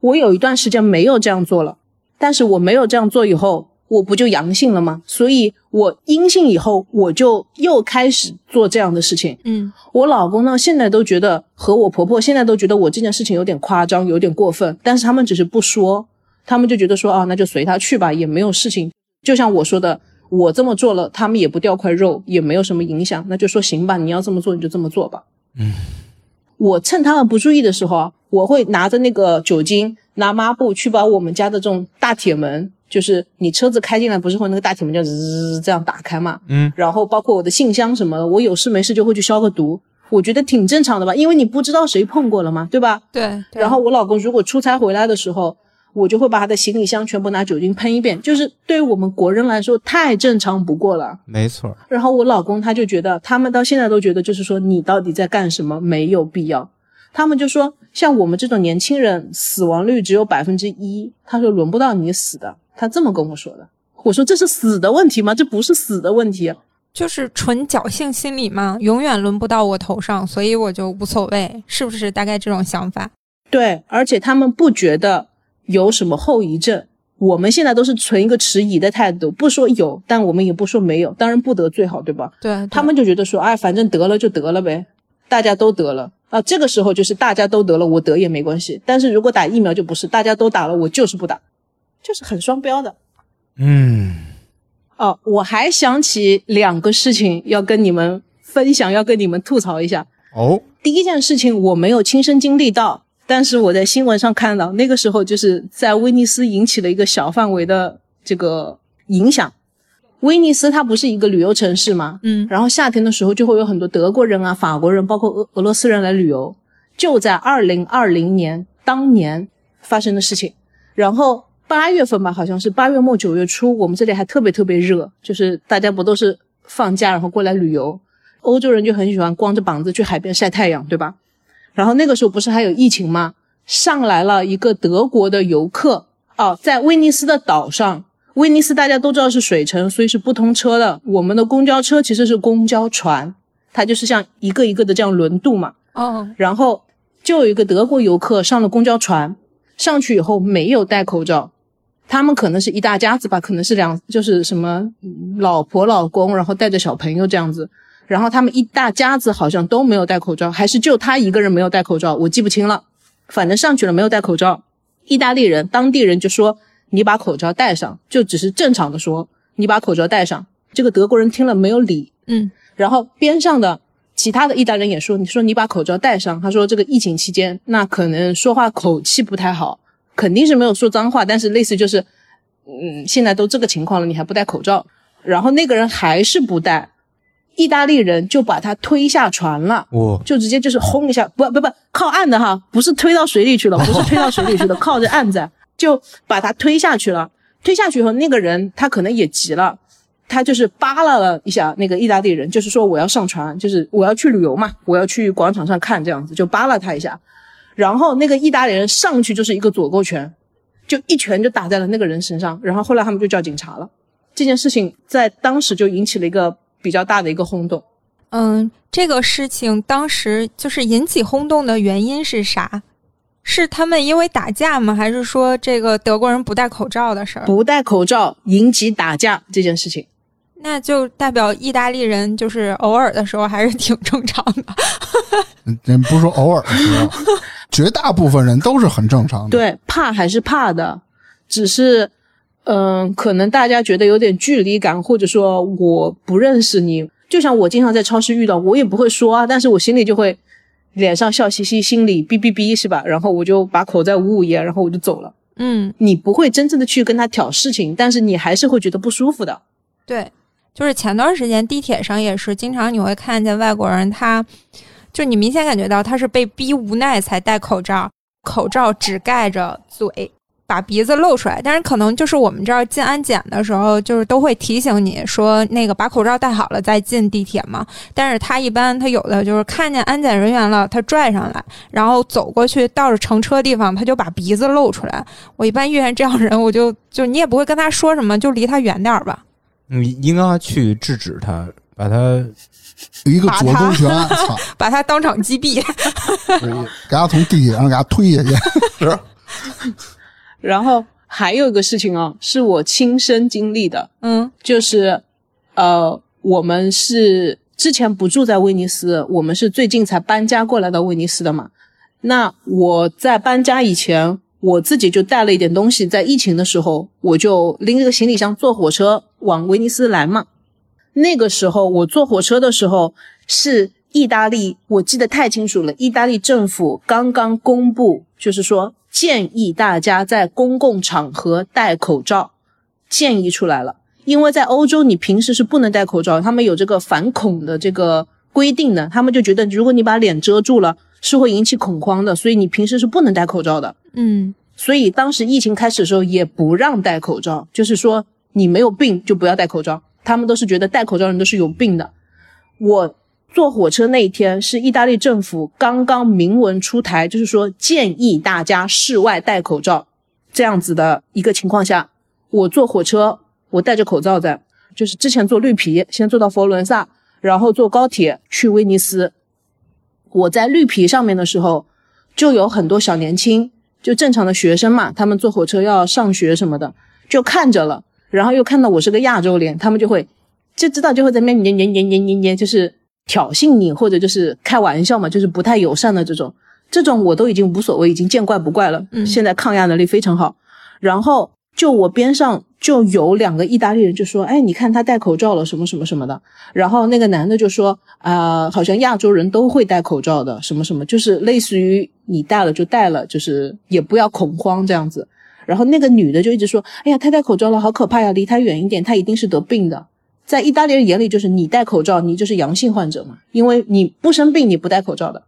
我有一段时间没有这样做了，但是我没有这样做以后，我不就阳性了吗？所以我阴性以后，我就又开始做这样的事情。嗯，我老公呢，现在都觉得和我婆婆现在都觉得我这件事情有点夸张，有点过分，但是他们只是不说，他们就觉得说啊，那就随他去吧，也没有事情。就像我说的，我这么做了，他们也不掉块肉，也没有什么影响，那就说行吧，你要这么做你就这么做吧。嗯，我趁他们不注意的时候啊，我会拿着那个酒精，拿抹布去把我们家的这种大铁门，就是你车子开进来不是会那个大铁门就滋这样打开嘛，嗯，然后包括我的信箱什么的，我有事没事就会去消个毒，我觉得挺正常的吧，因为你不知道谁碰过了嘛，对吧？对。对然后我老公如果出差回来的时候，我就会把他的行李箱全部拿酒精喷一遍，就是对于我们国人来说太正常不过了。没错。然后我老公他就觉得，他们到现在都觉得，就是说你到底在干什么，没有必要。他们就说，像我们这种年轻人，死亡率只有百分之一，他说轮不到你死的，他这么跟我说的。我说这是死的问题吗？这不是死的问题。就是纯侥幸心理嘛，永远轮不到我头上，所以我就无所谓，是不是大概这种想法？对，而且他们不觉得有什么后遗症。我们现在都是存一个迟疑的态度，不说有，但我们也不说没有，当然不得最好，对吧？对，他们就觉得说，哎，反正得了就得了呗，大家都得了啊。这个时候就是大家都得了，我得也没关系。但是如果打疫苗就不是，大家都打了，我就是不打，就是很双标的。嗯，哦，我还想起两个事情要跟你们分享，要跟你们吐槽一下。哦，第一件事情我没有亲身经历到，但是我在新闻上看到，那个时候就是在威尼斯引起了一个小范围的这个影响。威尼斯它不是一个旅游城市嘛，嗯然后夏天的时候就会有很多德国人啊、法国人，包括俄俄罗斯人来旅游。就在二零二零年当年发生的事情，然后八月份吧，好像是八月末九月初，我们这里还特别特别热，就是大家不都是放假然后过来旅游，欧洲人就很喜欢光着膀子去海边晒太阳，对吧？然后那个时候不是还有疫情吗？上来了一个德国的游客哦，在威尼斯的岛上。威尼斯大家都知道是水城，所以是不通车的。我们的公交车其实是公交船，它就是像一个一个的这样轮渡嘛。哦，然后就有一个德国游客上了公交船，上去以后没有戴口罩。他们可能是一大家子吧，可能是两就是什么嗯老婆老公，然后带着小朋友这样子。然后他们一大家子好像都没有戴口罩，还是就他一个人没有戴口罩，我记不清了。反正上去了没有戴口罩。意大利人当地人就说：“你把口罩戴上。”就只是正常的说：“你把口罩戴上。”这个德国人听了没有理，嗯然后边上的其他的意大利人也说：“你说你把口罩戴上。”他说：“这个疫情期间，那可能说话口气不太好，肯定是没有说脏话，但是类似就是，嗯，现在都这个情况了，你还不戴口罩。”然后那个人还是不戴，意大利人就把他推下船了。哦，就直接就是轰一下，不不不，靠岸的哈，不是推到水里去了，不是推到水里去的，靠着岸在，就把他推下去了。推下去以后，那个人他可能也急了，他就是扒拉了一下那个意大利人，就是说我要上船，就是我要去旅游嘛，我要去广场上看这样子，就扒拉他一下。然后那个意大利人上去就是一个左勾拳，就一拳就打在了那个人身上。然后后来他们就叫警察了。这件事情在当时就引起了一个比较大的一个轰动。嗯，这个事情当时就是引起轰动的原因是啥？是他们因为打架吗？还是说这个德国人不戴口罩的事儿？不戴口罩引起打架这件事情，那就代表意大利人就是偶尔的时候还是挺正常的。嗯人不是说偶尔的时候，绝大部分人都是很正常的。，对，怕还是怕的，只是，嗯、可能大家觉得有点距离感，或者说我不认识你，就像我经常在超市遇到，我也不会说啊，但是我心里就会脸上笑嘻嘻，心里哔哔哔是吧？然后我就把口罩捂捂严，然后我就走了。嗯，你不会真正的去跟他挑事情，但是你还是会觉得不舒服的。对，就是前段时间地铁上也是，经常你会看见外国人他，就你明显感觉到他是被逼无奈才戴口罩，口罩只盖着嘴。把鼻子露出来，但是可能就是我们这儿进安检的时候，就是都会提醒你说那个把口罩戴好了再进地铁嘛。但是他一般他有的就是看见安检人员了，他拽上来，然后走过去到了乘车地方，他就把鼻子露出来。我一般遇见这样人，我就就你也不会跟他说什么，就离他远点儿吧。你嗯应该去制止他，把他一个左勾拳，操，把他当场击毙。给他从地铁上给他推下去。是，然后还有一个事情啊，是我亲身经历的，嗯就是呃，我们是之前不住在威尼斯，我们是最近才搬家过来到威尼斯的嘛。那我在搬家以前，我自己就带了一点东西，在疫情的时候，我就拎着个行李箱坐火车往威尼斯来嘛。那个时候我坐火车的时候是意大利，我记得太清楚了，意大利政府刚刚公布，就是说建议大家在公共场合戴口罩，建议出来了。因为在欧洲，你平时是不能戴口罩，他们有这个反恐的这个规定的，他们就觉得如果你把脸遮住了，是会引起恐慌的，所以你平时是不能戴口罩的。嗯所以当时疫情开始的时候也不让戴口罩，就是说你没有病就不要戴口罩。他们都是觉得戴口罩的人都是有病的。我坐火车那一天是意大利政府刚刚明文出台，就是说建议大家室外戴口罩这样子的一个情况下，我坐火车我戴着口罩在，就是之前坐绿皮，先坐到佛罗伦萨，然后坐高铁去威尼斯。我在绿皮上面的时候，就有很多小年轻，就正常的学生嘛，他们坐火车要上学什么的，就看着了，然后又看到我是个亚洲脸，他们就会就知道就会在那边黏黏黏黏黏黏，就是挑衅你，或者就是开玩笑嘛，就是不太友善的这种，这种我都已经无所谓，已经见怪不怪了。嗯现在抗压能力非常好。然后就我边上就有两个意大利人就说：“哎，你看他戴口罩了，什么什么什么的。”然后那个男的就说：“啊、好像亚洲人都会戴口罩的，什么什么，就是类似于你戴了就戴了，就是也不要恐慌这样子。”然后那个女的就一直说：“哎呀，他戴口罩了，好可怕呀，离他远一点，他一定是得病的。”在意大利人眼里，就是你戴口罩，你就是阳性患者嘛，因为你不生病，你不戴口罩的，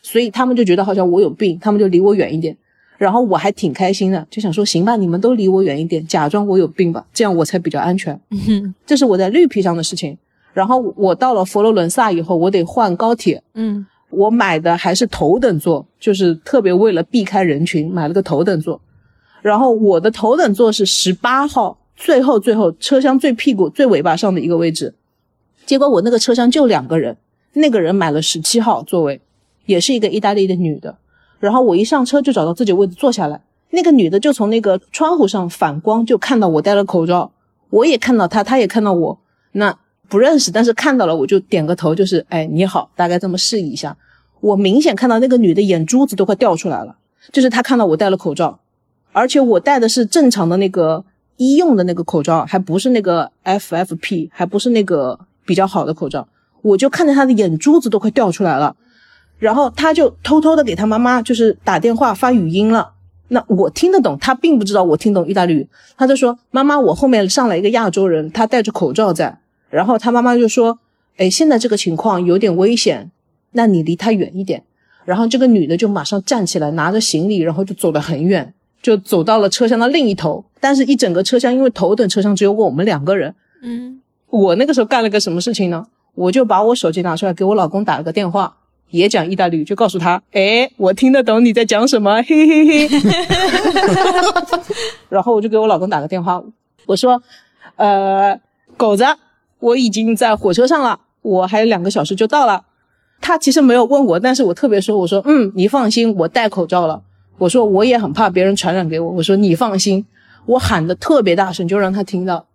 所以他们就觉得好像我有病，他们就离我远一点。然后我还挺开心的，就想说行吧，你们都离我远一点，假装我有病吧，这样我才比较安全。嗯这是我在绿皮上的事情。然后我到了佛罗伦萨以后，我得换高铁，嗯我买的还是头等座，就是特别为了避开人群买了个头等座。然后我的头等座是十八号，最后最后车厢最屁股最尾巴上的一个位置。结果我那个车厢就两个人，那个人买了十七号座位，也是一个意大利的女的。然后我一上车就找到自己位置坐下来，那个女的就从那个窗户上反光，就看到我戴了口罩，我也看到她，她也看到我。那不认识，但是看到了我就点个头，就是哎你好，大概这么示意一下。我明显看到那个女的眼珠子都快掉出来了，就是她看到我戴了口罩，而且我戴的是正常的那个医用的那个口罩，还不是那个 FFP，还不是那个比较好的口罩。我就看着他的眼珠子都快掉出来了，然后他就偷偷的给他妈妈就是打电话发语音了。那我听得懂，他并不知道我听懂意大利语，他就说：“妈妈，我后面上来一个亚洲人，他戴着口罩在。”然后他妈妈就说：“哎，现在这个情况有点危险，那你离他远一点。”然后这个女的就马上站起来，拿着行李，然后就走得很远，就走到了车厢的另一头。但是，一整个车厢，因为头等车厢只有我们两个人，嗯我那个时候干了个什么事情呢？我就把我手机拿出来给我老公打了个电话，也讲意大利语，就告诉他，哎，我听得懂你在讲什么，嘿嘿嘿。然后我就给我老公打个电话，我说，呃，狗子，我已经在火车上了，我还有两个小时就到了。他其实没有问我，但是我特别说，我说嗯，你放心，我戴口罩了。我说我也很怕别人传染给我。我说你放心，我喊的特别大声，就让他听到，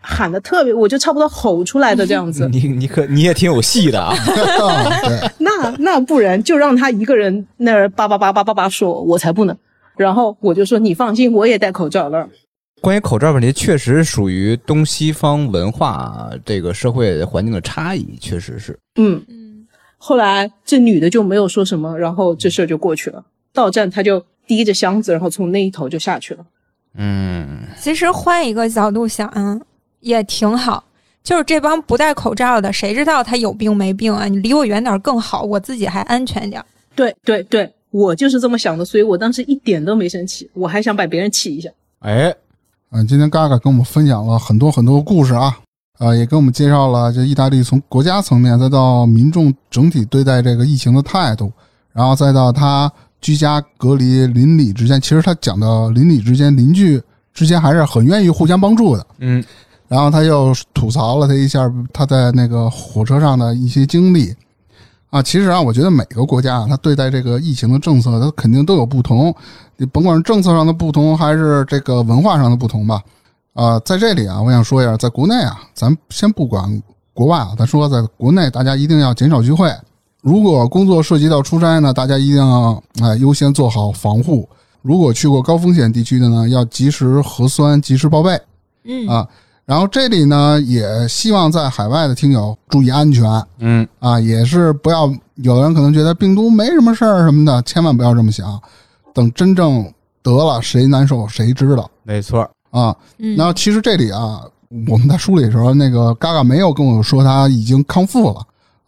喊的特别，我就差不多吼出来的这样子。你你可你也挺有戏的啊！对，那那不然就让他一个人那儿叭叭叭叭叭叭说，我才不呢。然后我就说你放心，我也戴口罩了。关于口罩问题，确实属于东西方文化这个社会环境的差异，确实是。嗯，嗯，后来这女的就没有说什么，然后这事儿就过去了。到站她就提着箱子，然后从那一头就下去了。嗯，其实换一个角度想啊，也挺好。就是这帮不戴口罩的，谁知道他有病没病啊？你离我远点更好，我自己还安全点。对对对，我就是这么想的，所以我当时一点都没生气，我还想把别人气一下。哎，嗯，今天嘎嘎跟我们分享了很多很多故事啊，啊，也跟我们介绍了这意大利从国家层面再到民众整体对待这个疫情的态度，然后再到他居家隔离邻里之间，其实他讲的邻里之间、邻居之间还是很愿意互相帮助的。嗯，然后他又吐槽了他一下他在那个火车上的一些经历啊。其实啊，我觉得每个国家啊，他对待这个疫情的政策，它肯定都有不同。你甭管是政策上的不同，还是这个文化上的不同吧。啊，在这里啊，我想说一下，在国内啊，咱先不管国外啊，咱说在国内，大家一定要减少聚会。如果工作涉及到出差呢，大家一定要哎优先做好防护。如果去过高风险地区的呢，要及时核酸，及时报备。嗯啊，然后这里呢，也希望在海外的听友注意安全嗯，啊，也是不要有的人可能觉得病毒没什么事儿什么的，千万不要这么想。等真正得了，谁难受谁知道没错。啊。嗯，然后其实这里啊，我们在梳理的时候，那个嘎嘎没有跟我说他已经康复了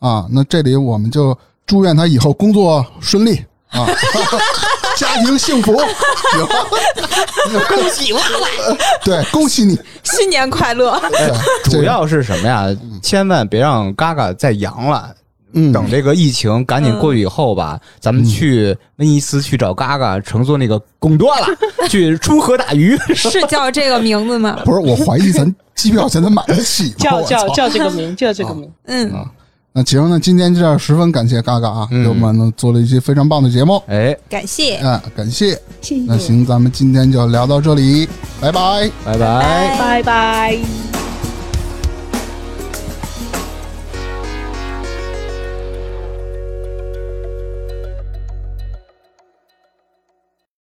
啊。那这里我们就祝愿他以后工作顺利啊，家庭幸福？恭喜我！对，恭喜你。新年快乐！哎主要是什么呀？千万别让嘎嘎再阳了。嗯，等这个疫情赶紧过去以后吧，咱们去威尼斯去找嘎嘎，乘坐那个贡多拉去出河打鱼。是叫这个名字吗？不是，我怀疑咱机票现在买得起吗？叫叫叫这个名，叫这个名。嗯，那行，那今天这样十分感谢嘎嘎啊，嗯给我们呢做了一期非常棒的节目，哎，感谢。啊，感谢。谢谢那，行，咱们今天就聊到这里，拜拜。拜拜。拜拜。